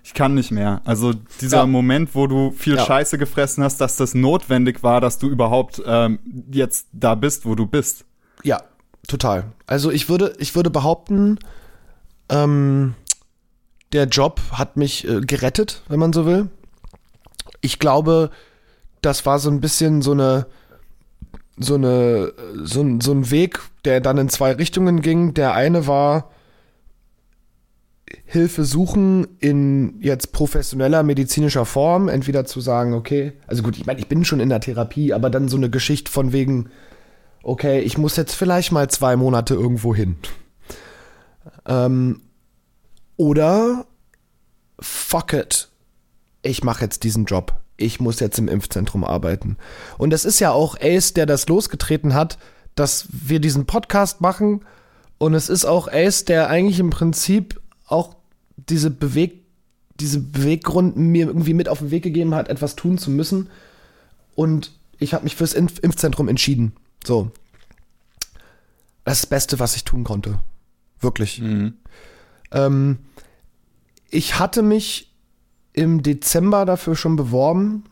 Speaker 2: ich kann nicht mehr. Also dieser ja. Moment, wo du viel ja. Scheiße gefressen hast, dass das notwendig war, dass du überhaupt ähm, jetzt da bist, wo du bist.
Speaker 1: Ja, total. Also ich würde, ich würde behaupten, ähm, der Job hat mich äh, gerettet, wenn man so will. Ich glaube, das war so ein bisschen so eine, so eine, so, ein- so ein Weg, der dann in zwei Richtungen ging. Der eine war Hilfe suchen in jetzt professioneller medizinischer Form, entweder zu sagen, okay, also gut, ich meine, ich bin schon in der Therapie, aber dann so eine Geschichte von wegen, okay, ich muss jetzt vielleicht mal zwei Monate irgendwo hin. Ähm, oder fuck it, ich mache jetzt diesen Job. Ich muss jetzt im Impfzentrum arbeiten. Und es ist ja auch Ace, der das losgetreten hat, dass wir diesen Podcast machen. Und es ist auch Ace, der eigentlich im Prinzip auch diese Beweg diese Beweggrund mir irgendwie mit auf den Weg gegeben hat, etwas tun zu müssen. Und ich habe mich fürs Impf Impfzentrum entschieden. So. Das ist das Beste, was ich tun konnte. Wirklich. Ähm, ich hatte mich im Dezember dafür schon beworben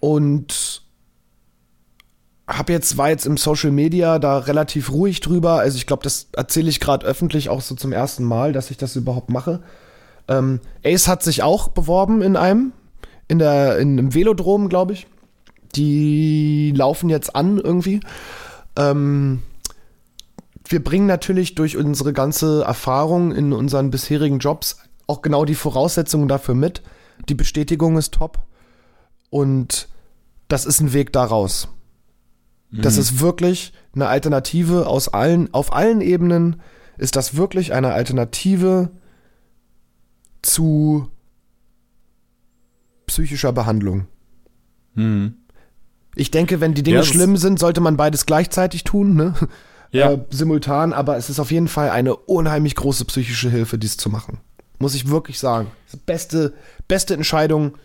Speaker 1: und habe jetzt war jetzt im Social Media da relativ ruhig drüber. Also ich glaube, das erzähle ich gerade öffentlich auch so zum ersten Mal, dass ich das überhaupt mache. Ähm, Ace hat sich auch beworben in einem in der in einem Velodrom, glaube ich. Die laufen jetzt an irgendwie. Ähm, wir bringen natürlich durch unsere ganze Erfahrung in unseren bisherigen Jobs auch genau die Voraussetzungen dafür mit. Die Bestätigung ist top. Und das ist ein Weg daraus. Das ist wirklich eine Alternative aus allen, auf allen Ebenen ist das wirklich eine Alternative zu psychischer Behandlung.
Speaker 2: Mhm.
Speaker 1: Ich denke, wenn die Dinge
Speaker 2: Ja,
Speaker 1: schlimm sind, sollte man beides gleichzeitig tun, ne? [LAUGHS]
Speaker 2: Ja.
Speaker 1: Äh, simultan, aber es ist auf jeden Fall eine unheimlich große psychische Hilfe, dies zu machen. Muss ich wirklich sagen. Beste, beste Entscheidung,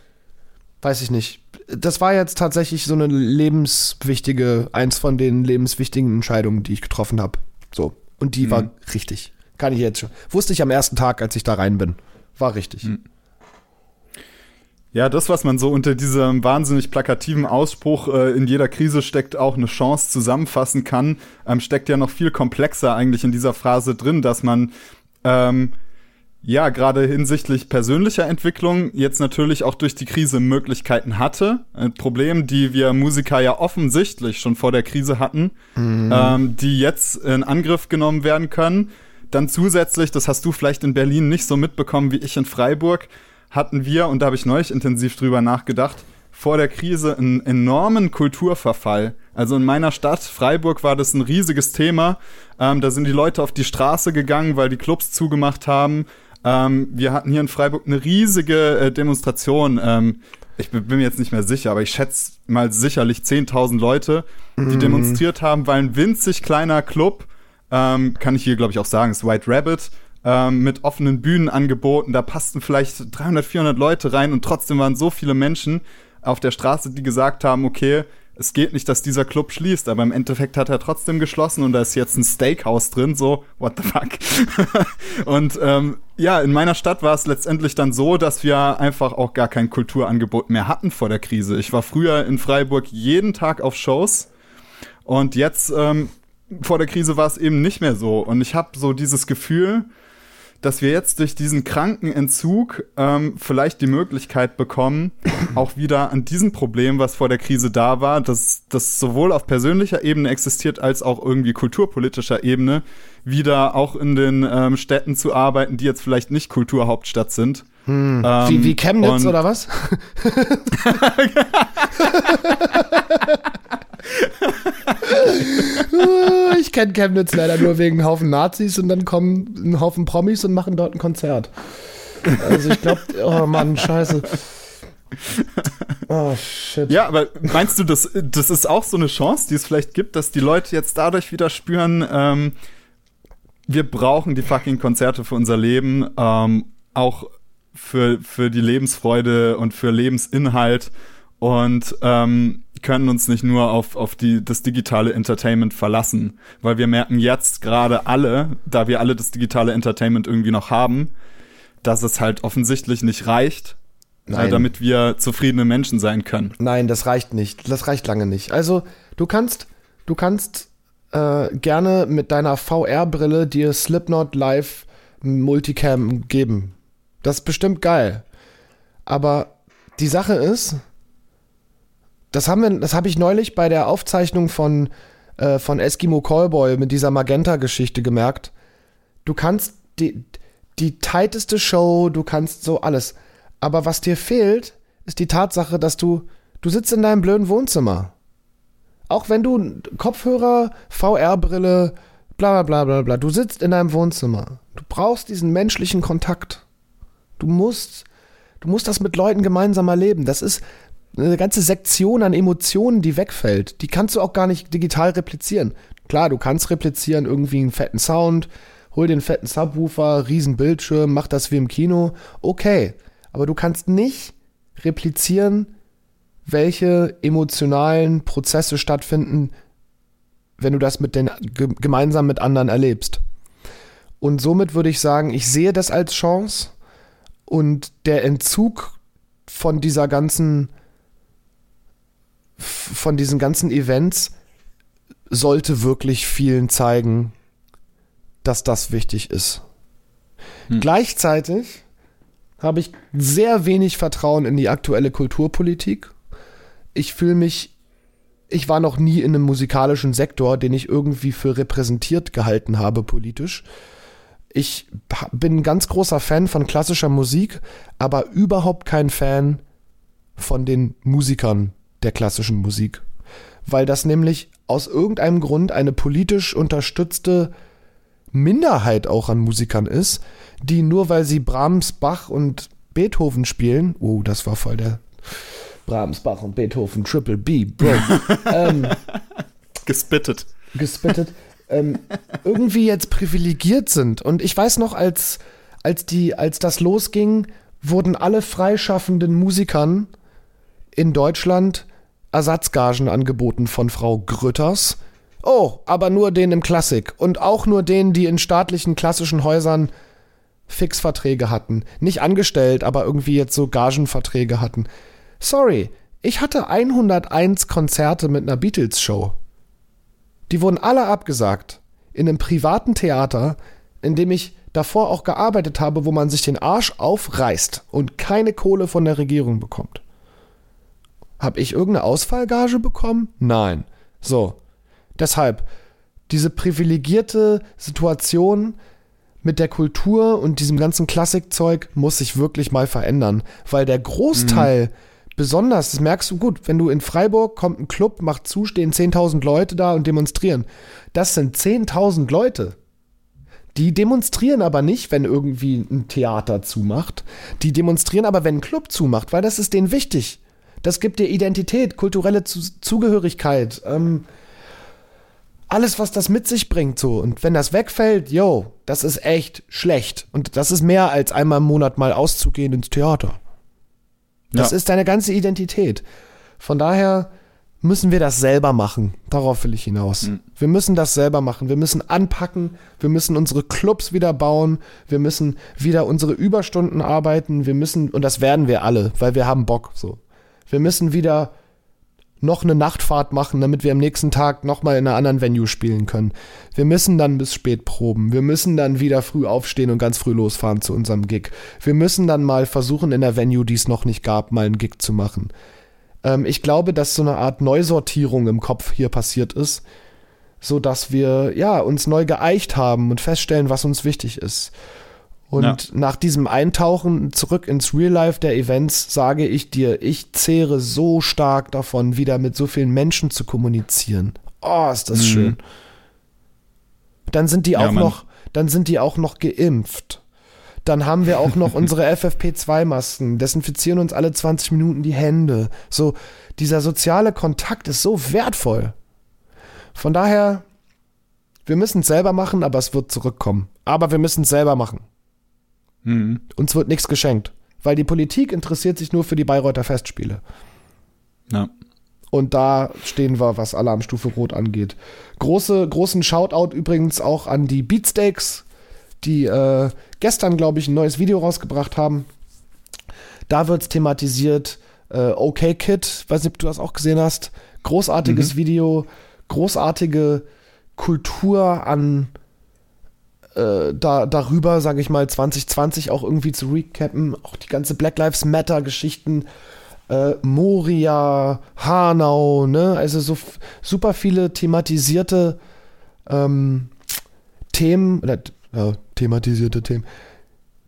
Speaker 1: weiß ich nicht. Das war jetzt tatsächlich so eine lebenswichtige, eins von den lebenswichtigen Entscheidungen, die ich getroffen habe. So. Und die war richtig. Kann ich jetzt schon. Wusste ich am ersten Tag, als ich da rein bin. War richtig.
Speaker 2: Ja, das, was man so unter diesem wahnsinnig plakativen Ausspruch, äh, in jeder Krise steckt auch eine Chance zusammenfassen kann, ähm, steckt ja noch viel komplexer eigentlich in dieser Phrase drin, dass man ähm, ja gerade hinsichtlich persönlicher Entwicklung jetzt natürlich auch durch die Krise Möglichkeiten hatte. Ein Problem, die wir Musiker ja offensichtlich schon vor der Krise hatten, ähm, die jetzt in Angriff genommen werden können. Dann zusätzlich, das hast du vielleicht in Berlin nicht so mitbekommen wie ich in Freiburg, hatten wir, und da habe ich neulich intensiv drüber nachgedacht, vor der Krise einen enormen Kulturverfall. Also in meiner Stadt, Freiburg, war das ein riesiges Thema. Ähm, da sind die Leute auf die Straße gegangen, weil die Clubs zugemacht haben. Ähm, wir hatten hier in Freiburg eine riesige äh, Demonstration. Ähm, ich bin mir jetzt nicht mehr sicher, aber ich schätze mal sicherlich 10.000 Leute, die demonstriert haben, weil ein winzig kleiner Club, ähm, kann ich hier glaube ich auch sagen, ist White Rabbit, ähm, mit offenen Bühnen angeboten. Da passten vielleicht 300, 400 Leute rein und trotzdem waren so viele Menschen auf der Straße, die gesagt haben, okay, es geht nicht, dass dieser Club schließt, aber im Endeffekt hat er trotzdem geschlossen und da ist jetzt ein Steakhouse drin, so, what the fuck. [LAUGHS] und ähm, ja, in meiner Stadt war es letztendlich dann so, dass wir einfach auch gar kein Kulturangebot mehr hatten vor der Krise. Ich war früher in Freiburg jeden Tag auf Shows und jetzt ähm, vor der Krise war es eben nicht mehr so. Und ich habe so dieses Gefühl, dass wir jetzt durch diesen kranken Entzug ähm, vielleicht die Möglichkeit bekommen, [LAUGHS] auch wieder an diesem Problem, was vor der Krise da war, dass das sowohl auf persönlicher Ebene existiert als auch irgendwie kulturpolitischer Ebene, wieder auch in den ähm, Städten zu arbeiten, die jetzt vielleicht nicht Kulturhauptstadt sind. Ähm,
Speaker 1: Wie, wie Chemnitz oder was? [LAUGHS] ich kenne Chemnitz leider nur wegen einem Haufen Nazis und dann kommen ein Haufen Promis und machen dort ein Konzert. Also ich glaube, oh Mann, scheiße. Oh shit.
Speaker 2: Ja, aber meinst du, das, das ist auch so eine Chance, die es vielleicht gibt, dass die Leute jetzt dadurch wieder spüren, ähm, wir brauchen die fucking Konzerte für unser Leben, ähm, auch für, für die Lebensfreude und für Lebensinhalt und ähm, können uns nicht nur auf, auf die, das digitale Entertainment verlassen, weil wir merken jetzt gerade alle, da wir alle das digitale Entertainment irgendwie noch haben, dass es halt offensichtlich nicht reicht,
Speaker 1: Nein.
Speaker 2: äh, damit wir zufriedene Menschen sein können.
Speaker 1: Nein, das reicht nicht. Das reicht lange nicht. Also, du kannst, du kannst äh, gerne mit deiner VR-Brille dir Slipknot live Multicam geben. Das ist bestimmt geil. Aber die Sache ist, das haben wir, das habe ich neulich bei der Aufzeichnung von, äh, von Eskimo Callboy mit dieser Magenta-Geschichte gemerkt. Du kannst die, die tighteste Show, du kannst so alles. Aber was dir fehlt, ist die Tatsache, dass du, du sitzt in deinem blöden Wohnzimmer. Auch wenn du Kopfhörer, VR-Brille, bla bla bla bla bla, du sitzt in deinem Wohnzimmer. Du brauchst diesen menschlichen Kontakt. Du musst, du musst das mit Leuten gemeinsam erleben. Das ist eine ganze Sektion an Emotionen, die wegfällt. Die kannst du auch gar nicht digital replizieren. Klar, du kannst replizieren, irgendwie einen fetten Sound, hol den fetten Subwoofer, riesen Bildschirm, mach das wie im Kino. Okay. Aber du kannst nicht replizieren, welche emotionalen Prozesse stattfinden, wenn du das mit den, gemeinsam mit anderen erlebst. Und somit würde ich sagen, ich sehe das als Chance und der Entzug von dieser ganzen, von diesen ganzen Events sollte wirklich vielen zeigen, dass das wichtig ist. Hm. Gleichzeitig habe ich sehr wenig Vertrauen in die aktuelle Kulturpolitik. Ich fühle mich, ich war noch nie in einem musikalischen Sektor, den ich irgendwie für repräsentiert gehalten habe politisch. Ich bin ein ganz großer Fan von klassischer Musik, aber überhaupt kein Fan von den Musikern der klassischen Musik. Weil das nämlich aus irgendeinem Grund eine politisch unterstützte Minderheit auch an Musikern ist, die nur weil sie Brahms, Bach und Beethoven spielen, oh, das war voll der Brahms, Bach und Beethoven, Triple B, Bro. [LAUGHS] ähm,
Speaker 2: gespittet.
Speaker 1: Gespittet. Ähm, irgendwie jetzt privilegiert sind. Und ich weiß noch, als, als, die, als das losging, wurden alle freischaffenden Musikern in Deutschland Ersatzgagen angeboten von Frau Grütters. Oh, aber nur den im Klassik. Und auch nur denen, die in staatlichen klassischen Häusern Fixverträge hatten. Nicht angestellt, aber irgendwie jetzt so Gagenverträge hatten. Sorry, ich hatte 101 Konzerte mit einer Beatles-Show. Die wurden alle abgesagt. In einem privaten Theater, in dem ich davor auch gearbeitet habe, wo man sich den Arsch aufreißt und keine Kohle von der Regierung bekommt. Hab ich irgendeine Ausfallgage bekommen? Nein. So. Deshalb, diese privilegierte Situation, mit der Kultur und diesem ganzen Klassikzeug muss sich wirklich mal verändern, weil der Großteil, mhm. Besonders, das merkst du gut, wenn du in Freiburg kommt ein Club, macht zu, stehen 10.000 Leute da und demonstrieren. Das sind 10.000 Leute. Die demonstrieren aber nicht, wenn irgendwie ein Theater zumacht. Die demonstrieren aber, wenn ein Club zumacht, weil das ist denen wichtig. Das gibt dir Identität, kulturelle Zugehörigkeit. Ähm, alles, was das mit sich bringt, so. Und wenn das wegfällt, yo, das ist echt schlecht. Und das ist mehr als einmal im Monat mal auszugehen ins Theater. Das ja. ist deine ganze Identität. Von daher müssen wir das selber machen. Darauf will ich hinaus. Mhm. Wir müssen das selber machen. Wir müssen anpacken. Wir müssen unsere Clubs wieder bauen. Wir müssen wieder unsere Überstunden arbeiten. Wir müssen, und das werden wir alle, weil wir haben Bock, so. Wir müssen wieder noch eine Nachtfahrt machen, damit wir am nächsten Tag nochmal in einer anderen Venue spielen können. Wir müssen dann bis spät proben. Wir müssen dann wieder früh aufstehen und ganz früh losfahren zu unserem Gig. Wir müssen dann mal versuchen, in der Venue, die es noch nicht gab, mal einen Gig zu machen. Ähm, ich glaube, dass so eine Art Neusortierung im Kopf hier passiert ist, so dass wir, ja, uns neu geeicht haben und feststellen, was uns wichtig ist. Und ja. nach diesem Eintauchen zurück ins Real Life der Events sage ich dir, ich zehre so stark davon, wieder mit so vielen Menschen zu kommunizieren. Oh, ist das mhm. schön. Dann sind die ja, auch Mann. noch, dann sind die auch noch geimpft. Dann haben wir auch noch [LAUGHS] unsere FFP2-Masken, desinfizieren uns alle 20 Minuten die Hände. So, dieser soziale Kontakt ist so wertvoll. Von daher, wir müssen es selber machen, aber es wird zurückkommen. Aber wir müssen es selber machen. Mhm. Uns wird nichts geschenkt, weil die Politik interessiert sich nur für die Bayreuther Festspiele. Ja. Und da stehen wir, was Alarmstufe Rot angeht. Große, großen Shoutout übrigens auch an die Beatsteaks, die äh, gestern, glaube ich, ein neues Video rausgebracht haben. Da wird es thematisiert. Äh, okay Kid, weiß nicht, ob du das auch gesehen hast. Großartiges mhm. Video, großartige Kultur an äh, da, darüber, sage ich mal, 2020 auch irgendwie zu recappen. Auch die ganze Black Lives Matter-Geschichten, äh, Moria, Hanau, ne? Also so super viele thematisierte ähm, Themen, oder ja, thematisierte Themen,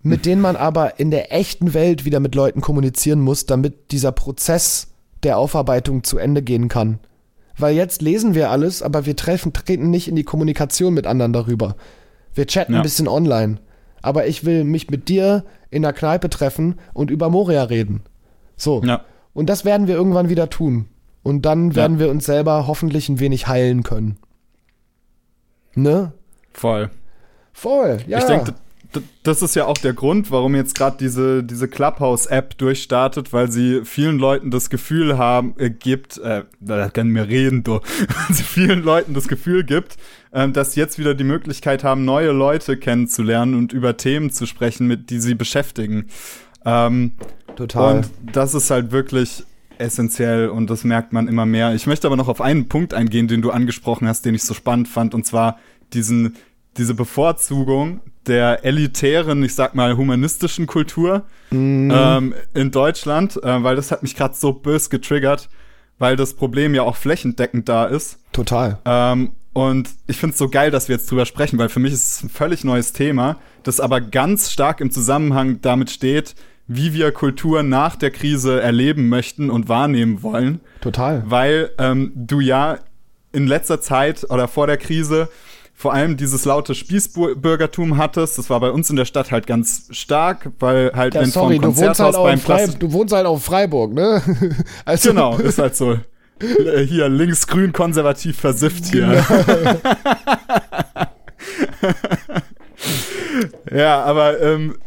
Speaker 1: mit denen man aber in der echten Welt wieder mit Leuten kommunizieren muss, damit dieser Prozess der Aufarbeitung zu Ende gehen kann. Weil jetzt lesen wir alles, aber wir treffen, treten nicht in die Kommunikation mit anderen darüber. Wir chatten ja. ein bisschen online. Aber ich will mich mit dir in der Kneipe treffen und über Moria reden. So. Ja. Und das werden wir irgendwann wieder tun. Und dann werden ja. wir uns selber hoffentlich ein wenig heilen können. Ne?
Speaker 2: Voll.
Speaker 1: Voll, ja.
Speaker 2: Ich denke, das ist ja auch der Grund, warum jetzt gerade diese, diese Clubhouse-App durchstartet, weil sie vielen Leuten das Gefühl haben, äh, gibt, äh, da können wir reden, du, [LAUGHS] weil sie vielen Leuten das Gefühl gibt, äh, dass sie jetzt wieder die Möglichkeit haben, neue Leute kennenzulernen und über Themen zu sprechen, mit die sie beschäftigen. Ähm,
Speaker 1: Total.
Speaker 2: Und das ist halt wirklich essentiell und das merkt man immer mehr. Ich möchte aber noch auf einen Punkt eingehen, den du angesprochen hast, den ich so spannend fand, und zwar diesen, diese Bevorzugung der elitären, ich sag mal, humanistischen Kultur mm. ähm, in Deutschland, äh, weil das hat mich gerade so bös getriggert, weil das Problem ja auch flächendeckend da ist.
Speaker 1: Total.
Speaker 2: Ähm, und ich finde es so geil, dass wir jetzt drüber sprechen, weil für mich ist es ein völlig neues Thema, das aber ganz stark im Zusammenhang damit steht, wie wir Kultur nach der Krise erleben möchten und wahrnehmen wollen.
Speaker 1: Total.
Speaker 2: Weil ähm, du ja in letzter Zeit oder vor der Krise vor allem dieses laute Spießbürgertum hattest. Das war bei uns in der Stadt halt ganz stark, weil halt
Speaker 1: ja,
Speaker 2: wenn
Speaker 1: sorry, vom Konzerthaus halt beim Frei Du wohnst halt auf Freiburg, ne? [LAUGHS]
Speaker 2: also genau, ist halt so. Hier links-grün konservativ versifft hier. Genau. [LAUGHS] ja, aber ähm,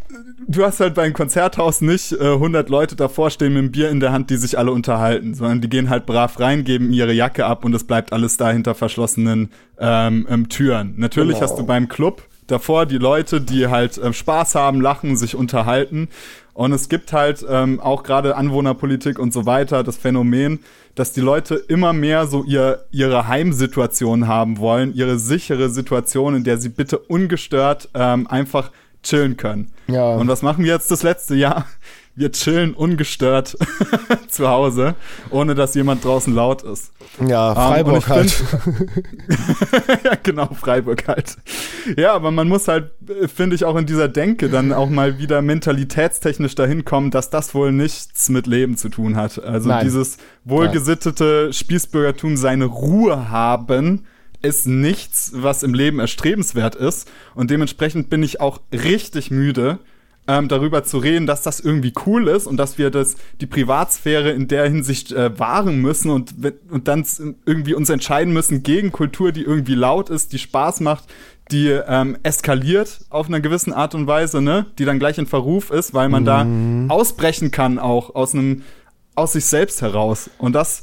Speaker 2: du hast halt beim Konzerthaus nicht äh, 100 Leute davor stehen mit einem Bier in der Hand, die sich alle unterhalten, sondern die gehen halt brav rein, geben ihre Jacke ab und es bleibt alles da hinter verschlossenen ähm, ähm, Türen. Natürlich genau. hast du beim Club davor die Leute, die halt äh, Spaß haben, lachen, sich unterhalten. Und es gibt halt ähm, auch gerade Anwohnerpolitik und so weiter das Phänomen, dass die Leute immer mehr so ihr, ihre Heimsituation haben wollen, ihre sichere Situation, in der sie bitte ungestört ähm, einfach chillen können. Ja. Und was machen wir jetzt das letzte Jahr? Wir chillen ungestört [LAUGHS] zu Hause, ohne dass jemand draußen laut ist.
Speaker 1: Ja, ähm, Freiburg um, halt. [LAUGHS]
Speaker 2: ja, genau, Freiburg halt. Ja, aber man muss halt, finde ich, auch in dieser Denke dann auch mal wieder mentalitätstechnisch dahin kommen, dass das wohl nichts mit Leben zu tun hat. Also Nein. dieses wohlgesittete Spießbürgertum seine Ruhe haben, ist nichts, was im Leben erstrebenswert ist. Und dementsprechend bin ich auch richtig müde, ähm, darüber zu reden, dass das irgendwie cool ist und dass wir das, die Privatsphäre in der Hinsicht äh, wahren müssen und, und dann irgendwie uns entscheiden müssen gegen Kultur, die irgendwie laut ist, die Spaß macht, die ähm, eskaliert auf einer gewissen Art und Weise, ne, die dann gleich in Verruf ist, weil man mhm. da ausbrechen kann auch aus einem aus sich selbst heraus und das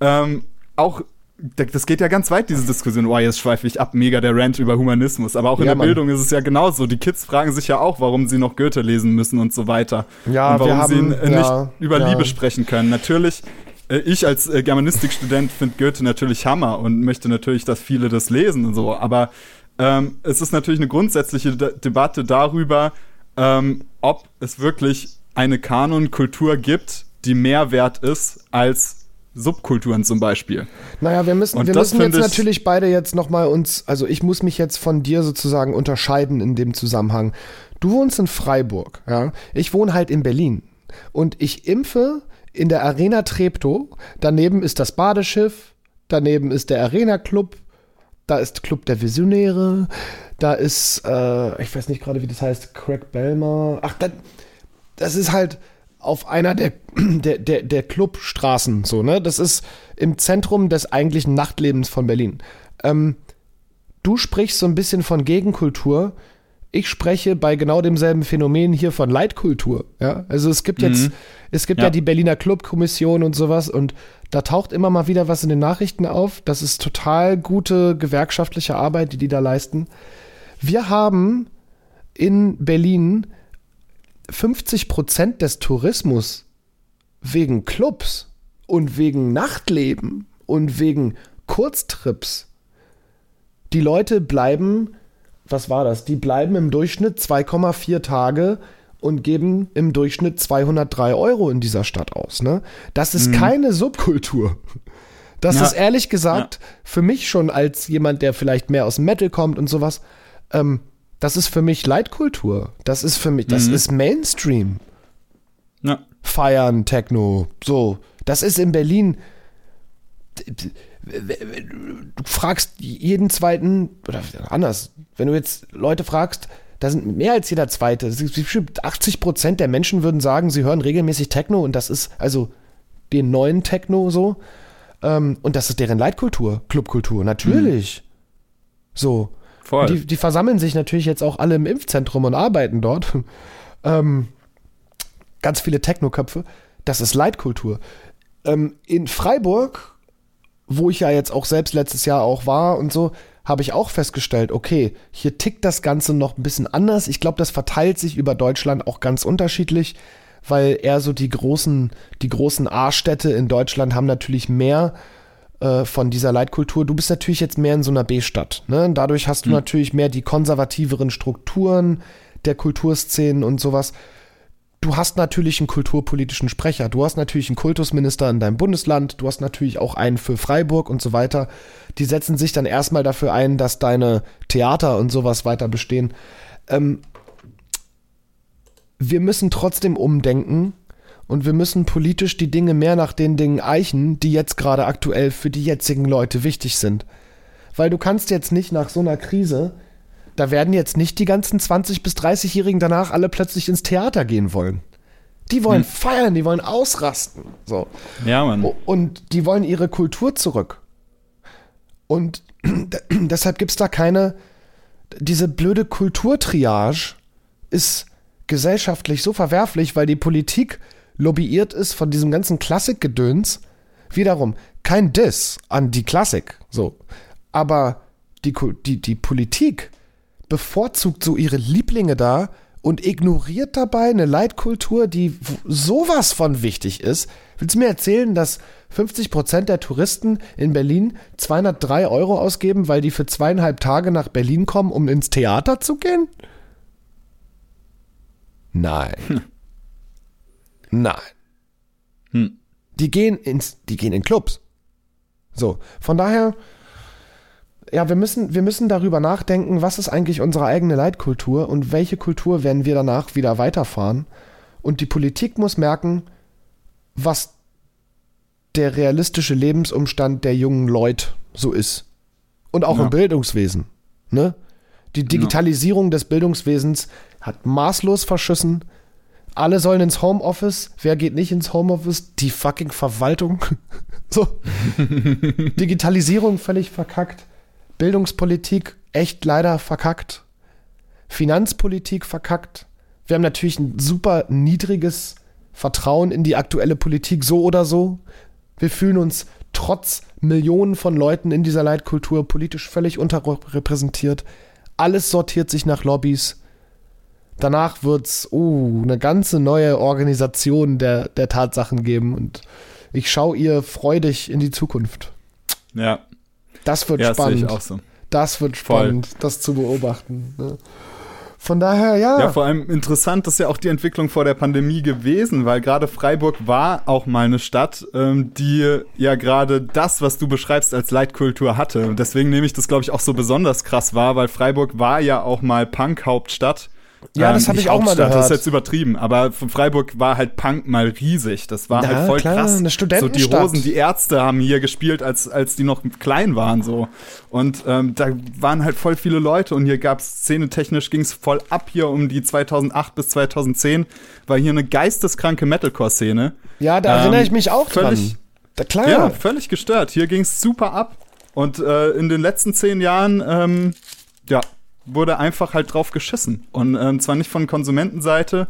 Speaker 2: ähm, auch das geht ja ganz weit, diese Diskussion. Oh, jetzt schweife ich ab, mega der Rant über Humanismus. Aber auch in ja, der Mann. Bildung ist es ja genauso. Die Kids fragen sich ja auch, warum sie noch Goethe lesen müssen und so weiter.
Speaker 1: Ja,
Speaker 2: und warum
Speaker 1: haben,
Speaker 2: sie äh, ja, nicht über ja. Liebe sprechen können. Natürlich, äh, ich als äh, Germanistikstudent finde Goethe natürlich Hammer und möchte natürlich, dass viele das lesen und so. Aber ähm, es ist natürlich eine grundsätzliche De Debatte darüber, ähm, ob es wirklich eine Kanonkultur gibt, die mehr wert ist als Subkulturen zum Beispiel.
Speaker 1: Naja, wir müssen, wir müssen jetzt natürlich beide jetzt nochmal uns, also ich muss mich jetzt von dir sozusagen unterscheiden in dem Zusammenhang. Du wohnst in Freiburg, ja. Ich wohne halt in Berlin. Und ich impfe in der Arena Treptow. Daneben ist das Badeschiff. Daneben ist der Arena Club. Da ist Club der Visionäre. Da ist, äh, ich weiß nicht gerade, wie das heißt, Craig Belmer. Ach, das, das ist halt, auf einer der, [CLEARS THROAT] der, der, der Clubstraßen, so, ne? Das ist im Zentrum des eigentlichen Nachtlebens von Berlin. Ähm, du sprichst so ein bisschen von Gegenkultur. Ich spreche bei genau demselben Phänomen hier von Leitkultur. Ja? Also es gibt jetzt, mhm. es gibt ja. ja die Berliner Clubkommission und sowas und da taucht immer mal wieder was in den Nachrichten auf. Das ist total gute gewerkschaftliche Arbeit, die die da leisten. Wir haben in Berlin 50 Prozent des Tourismus wegen Clubs und wegen Nachtleben und wegen Kurztrips, Die Leute bleiben, was war das? Die bleiben im Durchschnitt 2,4 Tage und geben im Durchschnitt 203 Euro in dieser Stadt aus. Ne? Das ist mhm. keine Subkultur. Das ja. ist ehrlich gesagt ja. für mich schon als jemand, der vielleicht mehr aus dem Metal kommt und sowas, ähm, das ist für mich Leitkultur. Das ist für mich, das mhm. ist Mainstream. Ja. Feiern, Techno, so. Das ist in Berlin. Du fragst jeden zweiten, oder anders, wenn du jetzt Leute fragst, da sind mehr als jeder zweite. 80 Prozent der Menschen würden sagen, sie hören regelmäßig Techno und das ist also den neuen Techno so. Ähm, und das ist deren Leitkultur, Clubkultur, natürlich. Mhm. So. Voll. Die, die, versammeln sich natürlich jetzt auch alle im Impfzentrum und arbeiten dort. [LAUGHS] ähm, ganz viele Technoköpfe. Das ist Leitkultur. Ähm, in Freiburg, wo ich ja jetzt auch selbst letztes Jahr auch war und so, habe ich auch festgestellt, okay, hier tickt das Ganze noch ein bisschen anders. Ich glaube, das verteilt sich über Deutschland auch ganz unterschiedlich, weil eher so die großen, die großen A-Städte in Deutschland haben natürlich mehr äh, von dieser Leitkultur. Du bist natürlich jetzt mehr in so einer B-Stadt. Ne? Dadurch hast du mhm. natürlich mehr die konservativeren Strukturen der Kulturszenen und sowas du hast natürlich einen kulturpolitischen Sprecher, du hast natürlich einen Kultusminister in deinem Bundesland, du hast natürlich auch einen für Freiburg und so weiter. Die setzen sich dann erstmal dafür ein, dass deine Theater und sowas weiter bestehen. Ähm, wir müssen trotzdem umdenken und wir müssen politisch die Dinge mehr nach den Dingen eichen, die jetzt gerade aktuell für die jetzigen Leute wichtig sind. Weil du kannst jetzt nicht nach so einer Krise da werden jetzt nicht die ganzen 20- bis 30-Jährigen danach alle plötzlich ins Theater gehen wollen. Die wollen hm. feiern, die wollen ausrasten. So.
Speaker 2: Ja, Mann.
Speaker 1: Und die wollen ihre Kultur zurück. Und [CLEARS THROAT] deshalb gibt es da keine. Diese blöde Kulturtriage ist gesellschaftlich so verwerflich, weil die Politik lobbyiert ist von diesem ganzen Klassikgedöns. Wiederum, kein Diss an die Klassik. So. Aber die, die, die Politik bevorzugt so ihre Lieblinge da und ignoriert dabei eine Leitkultur, die sowas von wichtig ist. Willst du mir erzählen, dass 50 Prozent der Touristen in Berlin 203 Euro ausgeben, weil die für zweieinhalb Tage nach Berlin kommen, um ins Theater zu gehen? Nein. [LAUGHS] Nein. Hm. Die gehen ins, die gehen in Clubs. So, von daher, ja, wir müssen, wir müssen darüber nachdenken, was ist eigentlich unsere eigene Leitkultur und welche Kultur werden wir danach wieder weiterfahren. Und die Politik muss merken, was der realistische Lebensumstand der jungen Leute so ist. Und auch ja. im Bildungswesen. Ne? Die Digitalisierung ja. des Bildungswesens hat maßlos verschissen. Alle sollen ins Homeoffice. Wer geht nicht ins Homeoffice? Die fucking Verwaltung. [LAUGHS] so. [LAUGHS] Digitalisierung völlig verkackt. Bildungspolitik echt leider verkackt. Finanzpolitik verkackt. Wir haben natürlich ein super niedriges Vertrauen in die aktuelle Politik so oder so. Wir fühlen uns trotz Millionen von Leuten in dieser Leitkultur politisch völlig unterrepräsentiert. Alles sortiert sich nach Lobbys. Danach wird es uh, eine ganze neue Organisation der, der Tatsachen geben und ich schaue ihr freudig in die Zukunft.
Speaker 2: Ja,
Speaker 1: das wird ja, spannend. Das, so. das wird spannend, Voll. das zu beobachten. Ne? Von daher, ja.
Speaker 2: Ja, vor allem interessant ist ja auch die Entwicklung vor der Pandemie gewesen, weil gerade Freiburg war auch mal eine Stadt, ähm, die ja gerade das, was du beschreibst, als Leitkultur hatte. Und deswegen nehme ich das, glaube ich, auch so besonders krass wahr, weil Freiburg war ja auch mal Punk-Hauptstadt
Speaker 1: ja, das habe ich auch mal gehört.
Speaker 2: Das ist jetzt übertrieben, aber von Freiburg war halt Punk mal riesig. Das war ja, halt voll klar, krass.
Speaker 1: Eine Studentenstadt.
Speaker 2: So die Rosen, die Ärzte haben hier gespielt, als als die noch klein waren so. Und ähm, da waren halt voll viele Leute und hier gab's szenetechnisch ging's voll ab hier um die 2008 bis 2010 war hier eine geisteskranke Metalcore-Szene.
Speaker 1: Ja, da ähm, erinnere ich mich auch
Speaker 2: völlig, dran. Da, klar. Ja, völlig gestört. Hier ging's super ab. Und äh, in den letzten zehn Jahren, ähm, ja, wurde einfach halt drauf geschissen. Und ähm, zwar nicht von Konsumentenseite,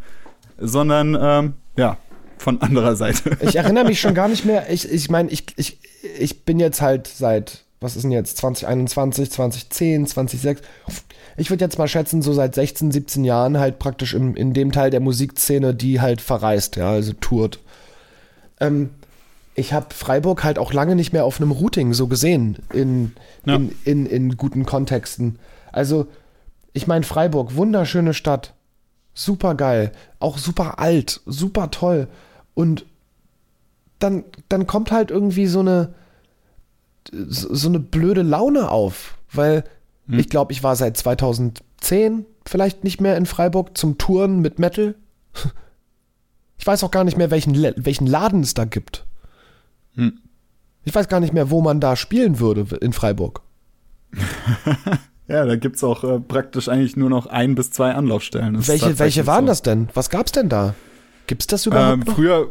Speaker 2: sondern ähm, ja, von anderer Seite. [LAUGHS]
Speaker 1: Ich erinnere mich schon gar nicht mehr. Ich, ich meine, ich, ich, ich bin jetzt halt seit, was ist denn jetzt, 2021, 2010, 2006. Ich würde jetzt mal schätzen, so seit 16, 17 Jahren halt praktisch im, in dem Teil der Musikszene, die halt verreist, ja, also tourt. Ähm, ich habe Freiburg halt auch lange nicht mehr auf einem Routing so gesehen in,
Speaker 2: Ja.
Speaker 1: in, in, in guten Kontexten. Also, ich meine, Freiburg, wunderschöne Stadt, super geil, auch super alt, super toll. Und dann, dann kommt halt irgendwie so eine, so eine blöde Laune auf, weil
Speaker 2: Hm.
Speaker 1: ich glaube, ich war seit 2010 vielleicht nicht mehr in Freiburg zum Touren mit Metal. [LAUGHS] Ich weiß auch gar nicht mehr, welchen, welchen Laden es da gibt.
Speaker 2: Hm.
Speaker 1: Ich weiß gar nicht mehr, wo man da spielen würde in Freiburg. [LAUGHS]
Speaker 2: Ja, da gibt's auch äh, praktisch eigentlich nur noch ein bis zwei Anlaufstellen. Das
Speaker 1: Welche, welche waren
Speaker 2: so.
Speaker 1: das denn? Was gab's denn da? Gibt's das überhaupt
Speaker 2: Ähm,
Speaker 1: noch?
Speaker 2: früher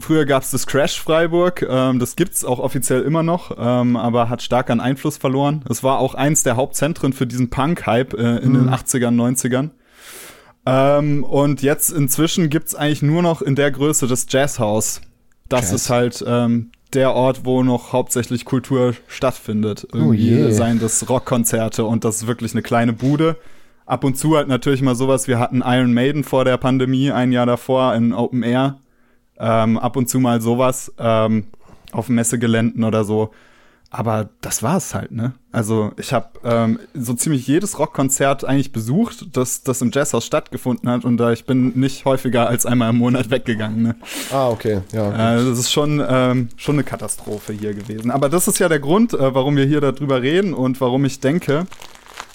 Speaker 2: früher gab's das Crash Freiburg, ähm, das gibt's auch offiziell immer noch, ähm, aber hat stark an Einfluss verloren. Es war auch eins der Hauptzentren für diesen Punk-Hype äh, in den 80ern, 90ern. Ähm, und jetzt inzwischen gibt's eigentlich nur noch in der Größe das Jazzhaus. Das
Speaker 1: Jazz.
Speaker 2: ist halt ähm, der Ort, wo noch hauptsächlich Kultur stattfindet. Irgendwie
Speaker 1: je.
Speaker 2: seien das Rockkonzerte und das ist wirklich eine kleine Bude. Ab und zu halt natürlich mal sowas. Wir hatten Iron Maiden vor der Pandemie, ein Jahr davor in Open Air. Ähm, ab und zu mal sowas ähm, auf Messegeländen oder so. Aber das war's halt, ne? Also ich habe ähm, so ziemlich jedes Rockkonzert eigentlich besucht, das, das im Jazzhaus stattgefunden hat und äh, ich bin nicht häufiger als einmal im Monat weggegangen. Ne?
Speaker 1: Ah, okay, ja.
Speaker 2: Äh, das ist schon, ähm, schon eine Katastrophe hier gewesen. Aber das ist ja der Grund, äh, warum wir hier darüber reden und warum ich denke,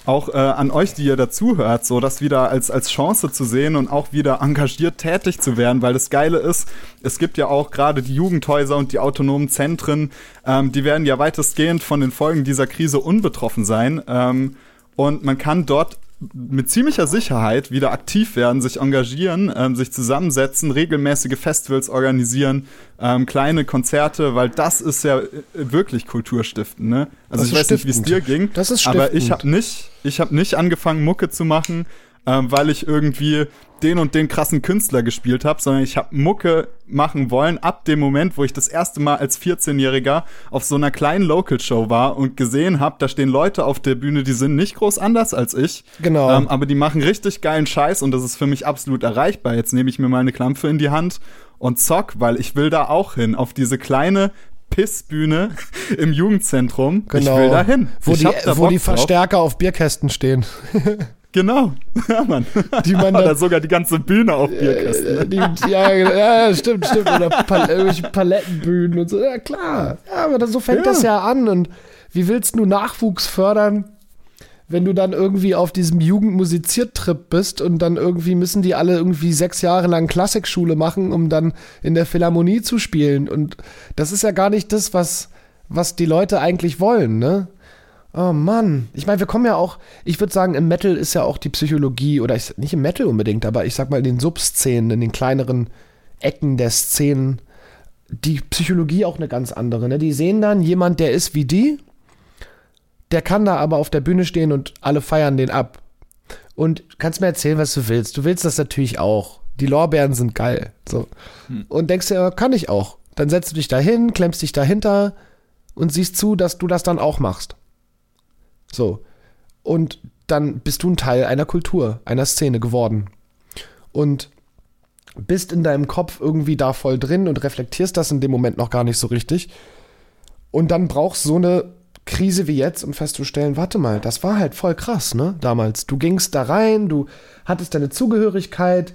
Speaker 2: auch äh, an euch, die ihr dazuhört, so das wieder als, als Chance zu sehen und auch wieder engagiert tätig zu werden, weil das Geile ist, es gibt ja auch gerade die Jugendhäuser und die autonomen Zentren, ähm, die werden ja weitestgehend von den Folgen dieser Krise unbetroffen sein. Ähm, und man kann dort mit ziemlicher Sicherheit wieder aktiv werden, sich engagieren, ähm, sich zusammensetzen, regelmäßige Festivals organisieren, ähm, kleine Konzerte, weil das ist ja äh, wirklich Kulturstiftend, ne? Also
Speaker 1: Das
Speaker 2: ich weiß nicht, wie es dir
Speaker 1: stiftend.
Speaker 2: ging,
Speaker 1: Das ist
Speaker 2: aber ich
Speaker 1: stiftend.
Speaker 2: habe nicht, ich habe nicht angefangen Mucke zu machen, ähm, weil ich irgendwie den und den krassen Künstler gespielt habe, sondern ich habe Mucke machen wollen ab dem Moment, wo ich das erste Mal als 14-Jähriger auf so einer kleinen Local Show war und gesehen habe, da stehen Leute auf der Bühne, die sind nicht groß anders als ich,
Speaker 1: Genau.
Speaker 2: ähm, aber die machen richtig geilen Scheiß und das ist für mich absolut erreichbar. Jetzt nehme ich mir mal eine Klampfe in die Hand und zock, weil ich will da auch hin, auf diese kleine Pissbühne im Jugendzentrum. Ich will da hin.
Speaker 1: Genau. Wo
Speaker 2: ich
Speaker 1: die, wo die. Verstärker auf Bierkästen stehen. [LAUGHS]
Speaker 2: Genau. [LAUGHS] Ja, Mann.
Speaker 1: Die man [LAUGHS]
Speaker 2: Oder
Speaker 1: dann,
Speaker 2: sogar die ganze Bühne auf Bierkästen.
Speaker 1: äh, die, ja, ja, stimmt, stimmt. Oder Pal irgendwelche Palettenbühnen und so. Ja, klar. Ja, aber das, so fängt
Speaker 2: Ja.
Speaker 1: das ja an. Und wie willst du Nachwuchs fördern, wenn du dann irgendwie auf diesem Jugendmusiziertrip bist und dann irgendwie müssen die alle irgendwie sechs Jahre lang Klassikschule machen, um dann in der Philharmonie zu spielen. Und das ist ja gar nicht das, was, was die Leute eigentlich wollen, ne? Oh Mann. Ich meine, wir kommen ja auch, ich würde sagen, im Metal ist ja auch die Psychologie, oder ich, nicht im Metal unbedingt, aber ich sag mal in den Subszenen, in den kleineren Ecken der Szenen, die Psychologie auch eine ganz andere. Ne? Die sehen dann jemand, der ist wie die, der kann da aber auf der Bühne stehen und alle feiern den ab. Und kannst mir erzählen, was du willst. Du willst das natürlich auch. Die Lorbeeren sind geil. So. Und denkst dir, kann ich auch. Dann setzt du dich da hin, klemmst dich dahinter und siehst zu, dass du das dann auch machst. So. Und dann bist du ein Teil einer Kultur, einer Szene geworden. Und bist in deinem Kopf irgendwie da voll drin und reflektierst das in dem Moment noch gar nicht so richtig. Und dann brauchst so eine Krise wie jetzt, um festzustellen, warte mal, das war halt voll krass, ne? Damals. Du gingst da rein, du hattest deine Zugehörigkeit,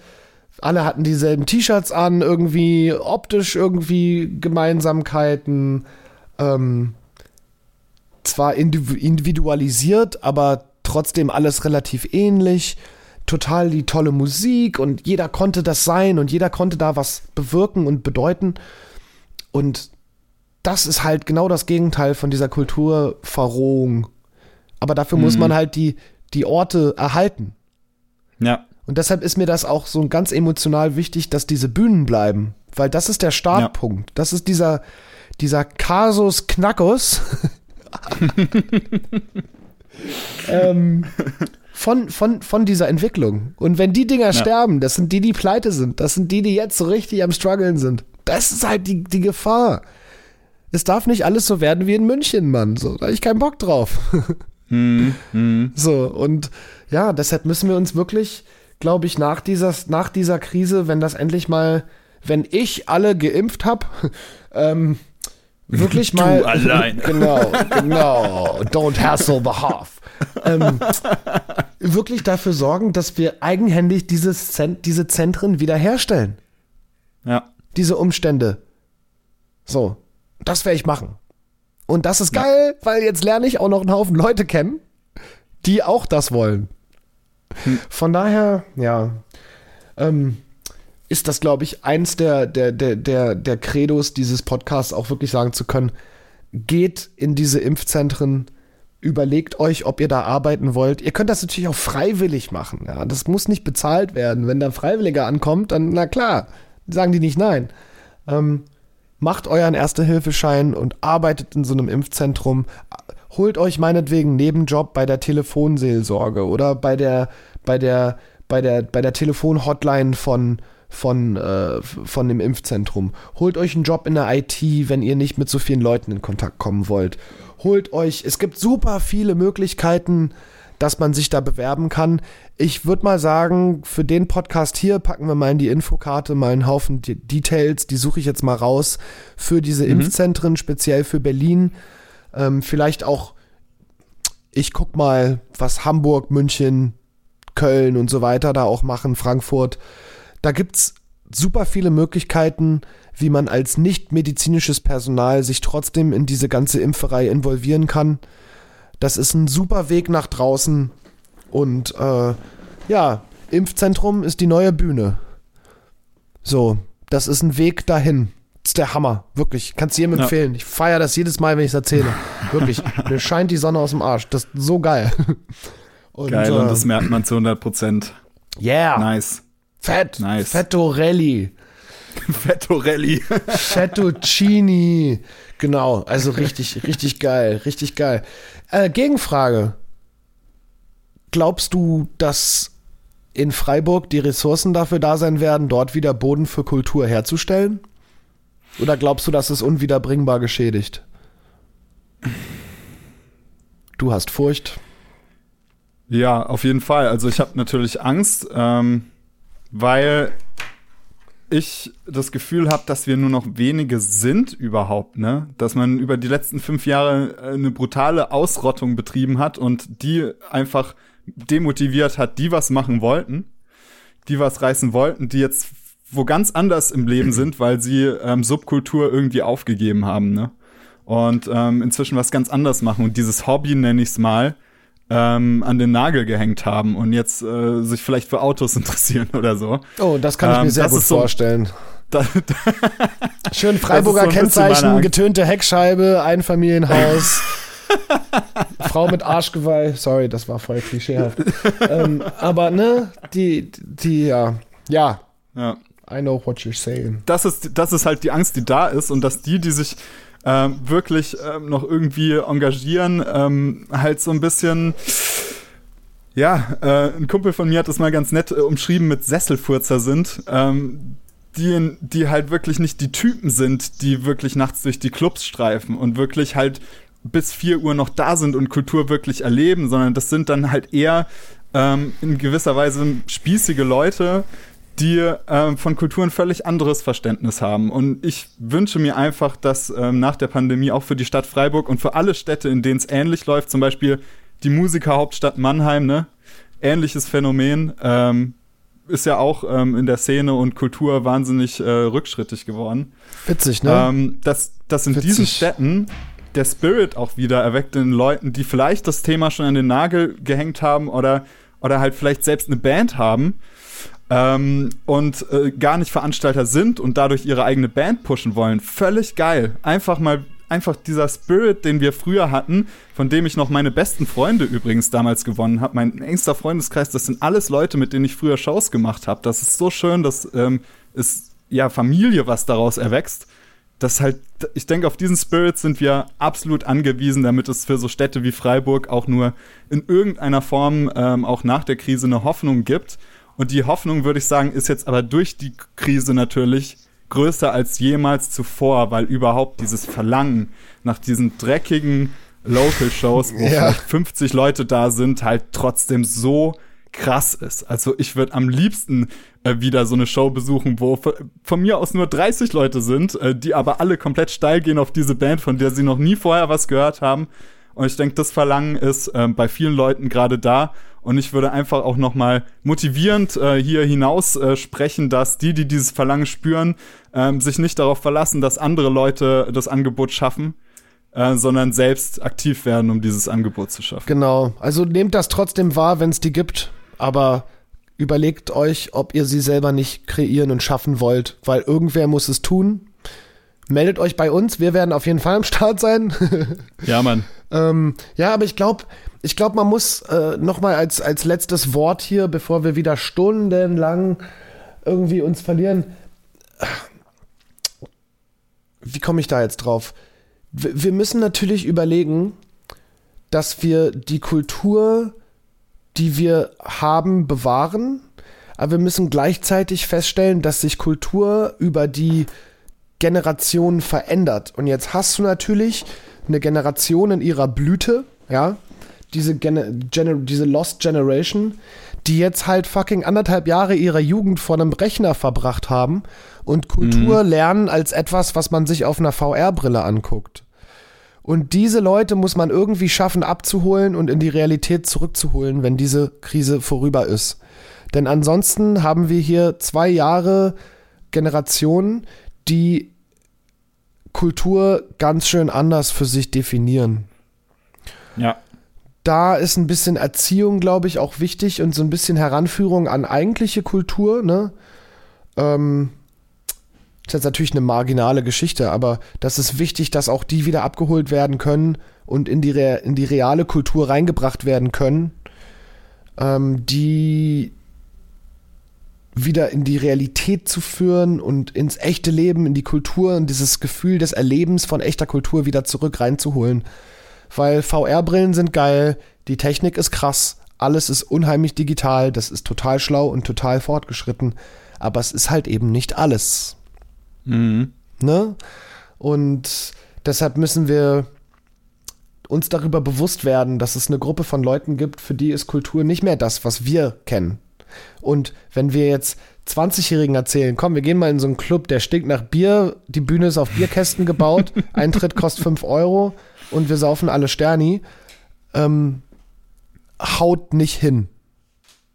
Speaker 1: alle hatten dieselben T-Shirts an, irgendwie optisch irgendwie Gemeinsamkeiten. Ähm, zwar indiv- individualisiert, aber trotzdem alles relativ ähnlich. Total die tolle Musik und jeder konnte das sein und jeder konnte da was bewirken und bedeuten. Und das ist halt genau das Gegenteil von dieser Kulturverrohung. Aber dafür muss
Speaker 2: Mhm.
Speaker 1: man halt die, die Orte erhalten.
Speaker 2: Ja.
Speaker 1: Und deshalb ist mir das auch so ganz emotional wichtig, dass diese Bühnen bleiben. Weil das ist der Startpunkt. Das ist dieser, dieser Kasus Knackus [LAUGHS] [LAUGHS] ähm, von, von, von dieser Entwicklung. Und wenn die Dinger sterben, das sind die, die pleite sind. Das sind die, die jetzt so richtig am struggeln sind. Das ist halt die, die Gefahr. Es darf nicht alles so werden wie in München, Mann. So, da hab ich keinen Bock drauf. [LAUGHS]
Speaker 2: Hm, hm.
Speaker 1: So, und ja, deshalb müssen wir uns wirklich, glaube ich, nach dieser, nach dieser Krise, wenn das endlich mal, wenn ich alle geimpft habe, [LAUGHS] ähm, wirklich [LAUGHS]
Speaker 2: Du
Speaker 1: mal.
Speaker 2: alleine. [LAUGHS]
Speaker 1: Genau, genau. Don't hassle the half. Ähm, [LAUGHS] wirklich dafür sorgen, dass wir eigenhändig dieses Zent diese Zentren wiederherstellen.
Speaker 2: Ja.
Speaker 1: Diese Umstände. So, das werde ich machen. Und das ist geil, weil jetzt lerne ich auch noch einen Haufen Leute kennen, die auch das wollen. Von daher, ja, ähm, ist das, glaube ich, eins der, der, der, der, der Credos dieses Podcasts auch wirklich sagen zu können, geht in diese Impfzentren, überlegt euch, ob ihr da arbeiten wollt. Ihr könnt das natürlich auch freiwillig machen. Ja, das muss nicht bezahlt werden. Wenn da ein Freiwilliger ankommt, dann, na klar, sagen die nicht nein. Ähm, macht euren Erste-Hilfeschein und arbeitet in so einem Impfzentrum. Holt euch meinetwegen einen Nebenjob bei der Telefonseelsorge oder bei der, bei der, bei der, bei der Telefonhotline von, von, äh, von dem Impfzentrum. Holt euch einen Job in der IT, wenn ihr nicht mit so vielen Leuten in Kontakt kommen wollt. Holt euch, es gibt super viele Möglichkeiten, dass man sich da bewerben kann. Ich würde mal sagen, für den Podcast hier packen wir mal in die Infokarte mal einen Haufen De Details, die suche ich jetzt mal raus für diese Impfzentren, speziell für Berlin. Ähm, vielleicht auch, ich guck mal, was Hamburg, München, Köln und so weiter da auch machen, Frankfurt. Da gibt's super viele Möglichkeiten, wie man als nicht medizinisches Personal sich trotzdem in diese ganze Impferei involvieren kann. Das ist ein super Weg nach draußen. Und äh, ja, Impfzentrum ist die neue Bühne. So, das ist ein Weg dahin. Das ist der Hammer, wirklich. Kannst du jedem
Speaker 2: Ja.
Speaker 1: empfehlen. Ich feiere das jedes Mal, wenn ich es erzähle. [LAUGHS] Wirklich. Mir scheint die Sonne aus dem Arsch. Das ist so geil. [LAUGHS] Und,
Speaker 2: Geil, und
Speaker 1: äh,
Speaker 2: das merkt man zu 100 Prozent.
Speaker 1: yeah,
Speaker 2: Nice.
Speaker 1: Fett,
Speaker 2: Nice.
Speaker 1: Fettorelli. [LAUGHS]
Speaker 2: Fettorelli.
Speaker 1: Fettuccini. Genau, also richtig, richtig geil, richtig geil. Äh, Gegenfrage. Glaubst du, dass in Freiburg die Ressourcen dafür da sein werden, dort wieder Boden für Kultur herzustellen? Oder glaubst du, dass es unwiederbringbar geschädigt? Du hast Furcht.
Speaker 2: Ja, auf jeden Fall. Also ich habe natürlich Angst, ähm, weil ich das Gefühl habe, dass wir nur noch wenige sind überhaupt, ne? Dass man über die letzten fünf Jahre äh, eine brutale Ausrottung betrieben hat und die einfach demotiviert hat, die was machen wollten, die was reißen wollten, die jetzt wo ganz anders im Leben sind, weil sie ähm, Subkultur irgendwie aufgegeben haben, ne? Und ähm, inzwischen was ganz anders machen und dieses Hobby, nenne ich es mal, ähm, an den Nagel gehängt haben und jetzt äh, sich vielleicht für Autos [LAUGHS] interessieren oder so.
Speaker 1: Oh, das kann ich
Speaker 2: Ähm,
Speaker 1: mir sehr
Speaker 2: das
Speaker 1: gut
Speaker 2: so-
Speaker 1: vorstellen. [LAUGHS]
Speaker 2: Da,
Speaker 1: Schön Freiburger
Speaker 2: so
Speaker 1: Kennzeichen, getönte Heckscheibe, Einfamilienhaus. [LAUGHS] Frau mit Arschgeweih. Sorry, das war voll klischeehaft. ähm, aber ne, die, die, ja. Ja,
Speaker 2: ja.
Speaker 1: I know what you're saying.
Speaker 2: das ist, das ist halt die Angst, die da ist und dass die, die sich ähm, wirklich ähm, noch irgendwie engagieren, ähm, halt so ein bisschen, ja, äh, ein Kumpel von mir hat das mal ganz nett äh, umschrieben mit Sesselfurzer sind, ähm, die, die halt wirklich nicht die Typen sind, die wirklich nachts durch die Clubs streifen und wirklich halt bis 4 Uhr noch da sind und Kultur wirklich erleben, sondern das sind dann halt eher ähm, in gewisser Weise spießige Leute, die ähm, von Kultur ein völlig anderes Verständnis haben. Und ich wünsche mir einfach, dass ähm, nach der Pandemie auch für die Stadt Freiburg und für alle Städte, in denen es ähnlich läuft, zum Beispiel die Musikerhauptstadt Mannheim, ne? Ähnliches Phänomen, ähm, ist ja auch ähm, in der Szene und Kultur wahnsinnig äh, rückschrittig geworden.
Speaker 1: Witzig, ne?
Speaker 2: Ähm, dass, dass in
Speaker 1: Witzig.
Speaker 2: diesen Städten der Spirit auch wieder erweckt in Leuten, die vielleicht das Thema schon an den Nagel gehängt haben oder, oder halt vielleicht selbst eine Band haben ähm, und äh, gar nicht Veranstalter sind und dadurch ihre eigene Band pushen wollen. Völlig geil. Einfach mal, einfach dieser Spirit, den wir früher hatten, von dem ich noch meine besten Freunde übrigens damals gewonnen habe. Mein engster Freundeskreis, das sind alles Leute, mit denen ich früher Shows gemacht habe. Das ist so schön, dass ähm, ist ja Familie, was daraus erwächst das halt, ich denke, auf diesen Spirit sind wir absolut angewiesen, damit es für so Städte wie Freiburg auch nur in irgendeiner Form ähm, auch nach der Krise eine Hoffnung gibt. Und die Hoffnung, würde ich sagen, ist jetzt aber durch die Krise natürlich größer als jemals zuvor, weil überhaupt dieses Verlangen nach diesen dreckigen Local-Shows, wo [LAUGHS]
Speaker 1: Ja.
Speaker 2: vielleicht 50 Leute da sind, halt trotzdem so krass ist. Also ich würde am liebsten äh, wieder so eine Show besuchen, wo von mir aus nur 30 Leute sind, äh, die aber alle komplett steil gehen auf diese Band, von der sie noch nie vorher was gehört haben. Und ich denke, das Verlangen ist äh, bei vielen Leuten gerade da. Und ich würde einfach auch noch mal motivierend äh, hier hinaus äh, sprechen, dass die, die dieses Verlangen spüren, äh, sich nicht darauf verlassen, dass andere Leute das Angebot schaffen, äh, sondern selbst aktiv werden, um dieses Angebot zu schaffen.
Speaker 1: Genau. Also nehmt das trotzdem wahr, wenn es die gibt, aber überlegt euch, ob ihr sie selber nicht kreieren und schaffen wollt, weil irgendwer muss es tun. Meldet euch bei uns, wir werden auf jeden Fall am Start sein. [LAUGHS]
Speaker 2: ja, Mann.
Speaker 1: ähm, ja, aber ich glaube, ich glaube, man muss äh, noch mal als als letztes Wort hier, bevor wir wieder stundenlang irgendwie uns verlieren. Wie komme ich da jetzt drauf? wir müssen natürlich überlegen, dass wir die Kultur, die wir haben, bewahren. Aber wir müssen gleichzeitig feststellen, dass sich Kultur über die Generationen verändert. Und jetzt hast du natürlich eine Generation in ihrer Blüte, ja, diese, Gen Gen diese Lost Generation, die jetzt halt fucking anderthalb Jahre ihrer Jugend vor einem Rechner verbracht haben und Kultur mhm. lernen als etwas, was man sich auf einer VR-Brille anguckt. Und diese Leute muss man irgendwie schaffen abzuholen und in die Realität zurückzuholen, wenn diese Krise vorüber ist. Denn ansonsten haben wir hier zwei Jahre Generationen, die Kultur ganz schön anders für sich definieren.
Speaker 2: Ja.
Speaker 1: Da ist ein bisschen Erziehung, glaube ich, auch wichtig und so ein bisschen Heranführung an eigentliche Kultur, ne? Ähm, ist jetzt natürlich eine marginale Geschichte, aber das ist wichtig, dass auch die wieder abgeholt werden können und in die, Re in die reale Kultur reingebracht werden können, ähm, die wieder in die Realität zu führen und ins echte Leben, in die Kultur und dieses Gefühl des Erlebens von echter Kultur wieder zurück reinzuholen. Weil VR-Brillen sind geil, die Technik ist krass, alles ist unheimlich digital, das ist total schlau und total fortgeschritten, aber es ist halt eben nicht alles.
Speaker 2: Mhm.
Speaker 1: Ne? Und deshalb müssen wir uns darüber bewusst werden, dass es eine Gruppe von Leuten gibt, für die ist Kultur nicht mehr das, was wir kennen. Und wenn wir jetzt 20-Jährigen erzählen, komm, wir gehen mal in so einen Club, der stinkt nach Bier, die Bühne ist auf Bierkästen gebaut, [LAUGHS] Eintritt kostet 5 Euro und wir saufen alle Sterni, ähm, haut nicht hin.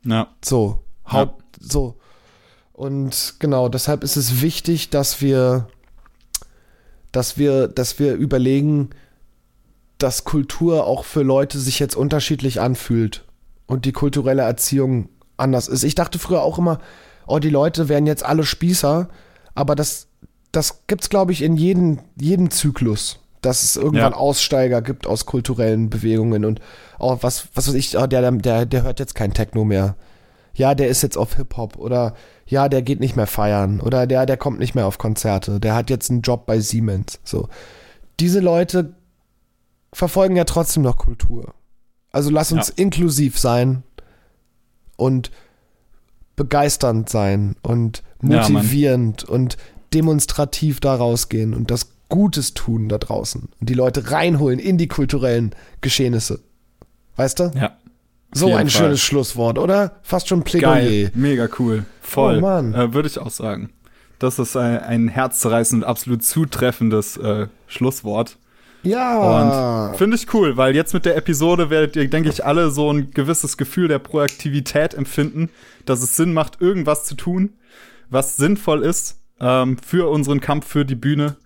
Speaker 2: Ja.
Speaker 1: So, haut ja. so. Und genau, deshalb ist es wichtig, dass wir, dass wir, dass wir überlegen, dass Kultur auch für Leute sich jetzt unterschiedlich anfühlt und die kulturelle Erziehung anders ist. Ich dachte früher auch immer, oh, die Leute wären jetzt alle Spießer, aber das, das gibt's, glaube ich, in jedem, jedem Zyklus, dass es irgendwann ja. Aussteiger gibt aus kulturellen Bewegungen und auch was, was weiß ich, oh, der, der, der hört jetzt kein Techno mehr. Ja, der ist jetzt auf Hip-Hop oder ja, der geht nicht mehr feiern oder der, der kommt nicht mehr auf Konzerte, der hat jetzt einen Job bei Siemens. So. Diese Leute verfolgen ja trotzdem noch Kultur. Also lass uns ja. inklusiv sein und begeisternd sein und motivierend ja, und demonstrativ da rausgehen und das Gutes tun da draußen und die Leute reinholen in die kulturellen Geschehnisse. Weißt du?
Speaker 2: Ja.
Speaker 1: So ein Fall. schönes Schlusswort, oder? Fast schon Plädoyer. Geil,
Speaker 2: mega cool. Voll. Oh, Mann. Äh, Würde ich auch sagen. Das ist ein, ein herzzerreißend und absolut zutreffendes äh, Schlusswort.
Speaker 1: Ja.
Speaker 2: Und finde ich cool, weil jetzt mit der Episode werdet ihr, denke ich, alle so ein gewisses Gefühl der Proaktivität empfinden, dass es Sinn macht, irgendwas zu tun, was sinnvoll ist ähm, für unseren Kampf für die Bühne.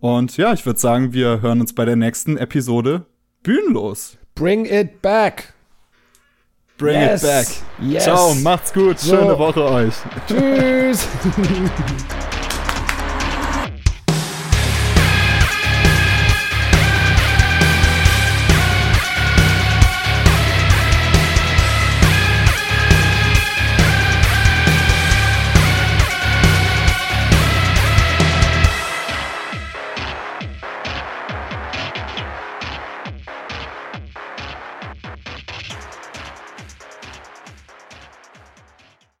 Speaker 2: Und ja, ich würde sagen, wir hören uns bei der nächsten Episode bühnenlos.
Speaker 1: Bring it back.
Speaker 2: Bring yes. it back. Yes. Ciao, macht's gut. So. Schöne Woche euch.
Speaker 1: Tschüss. [LAUGHS]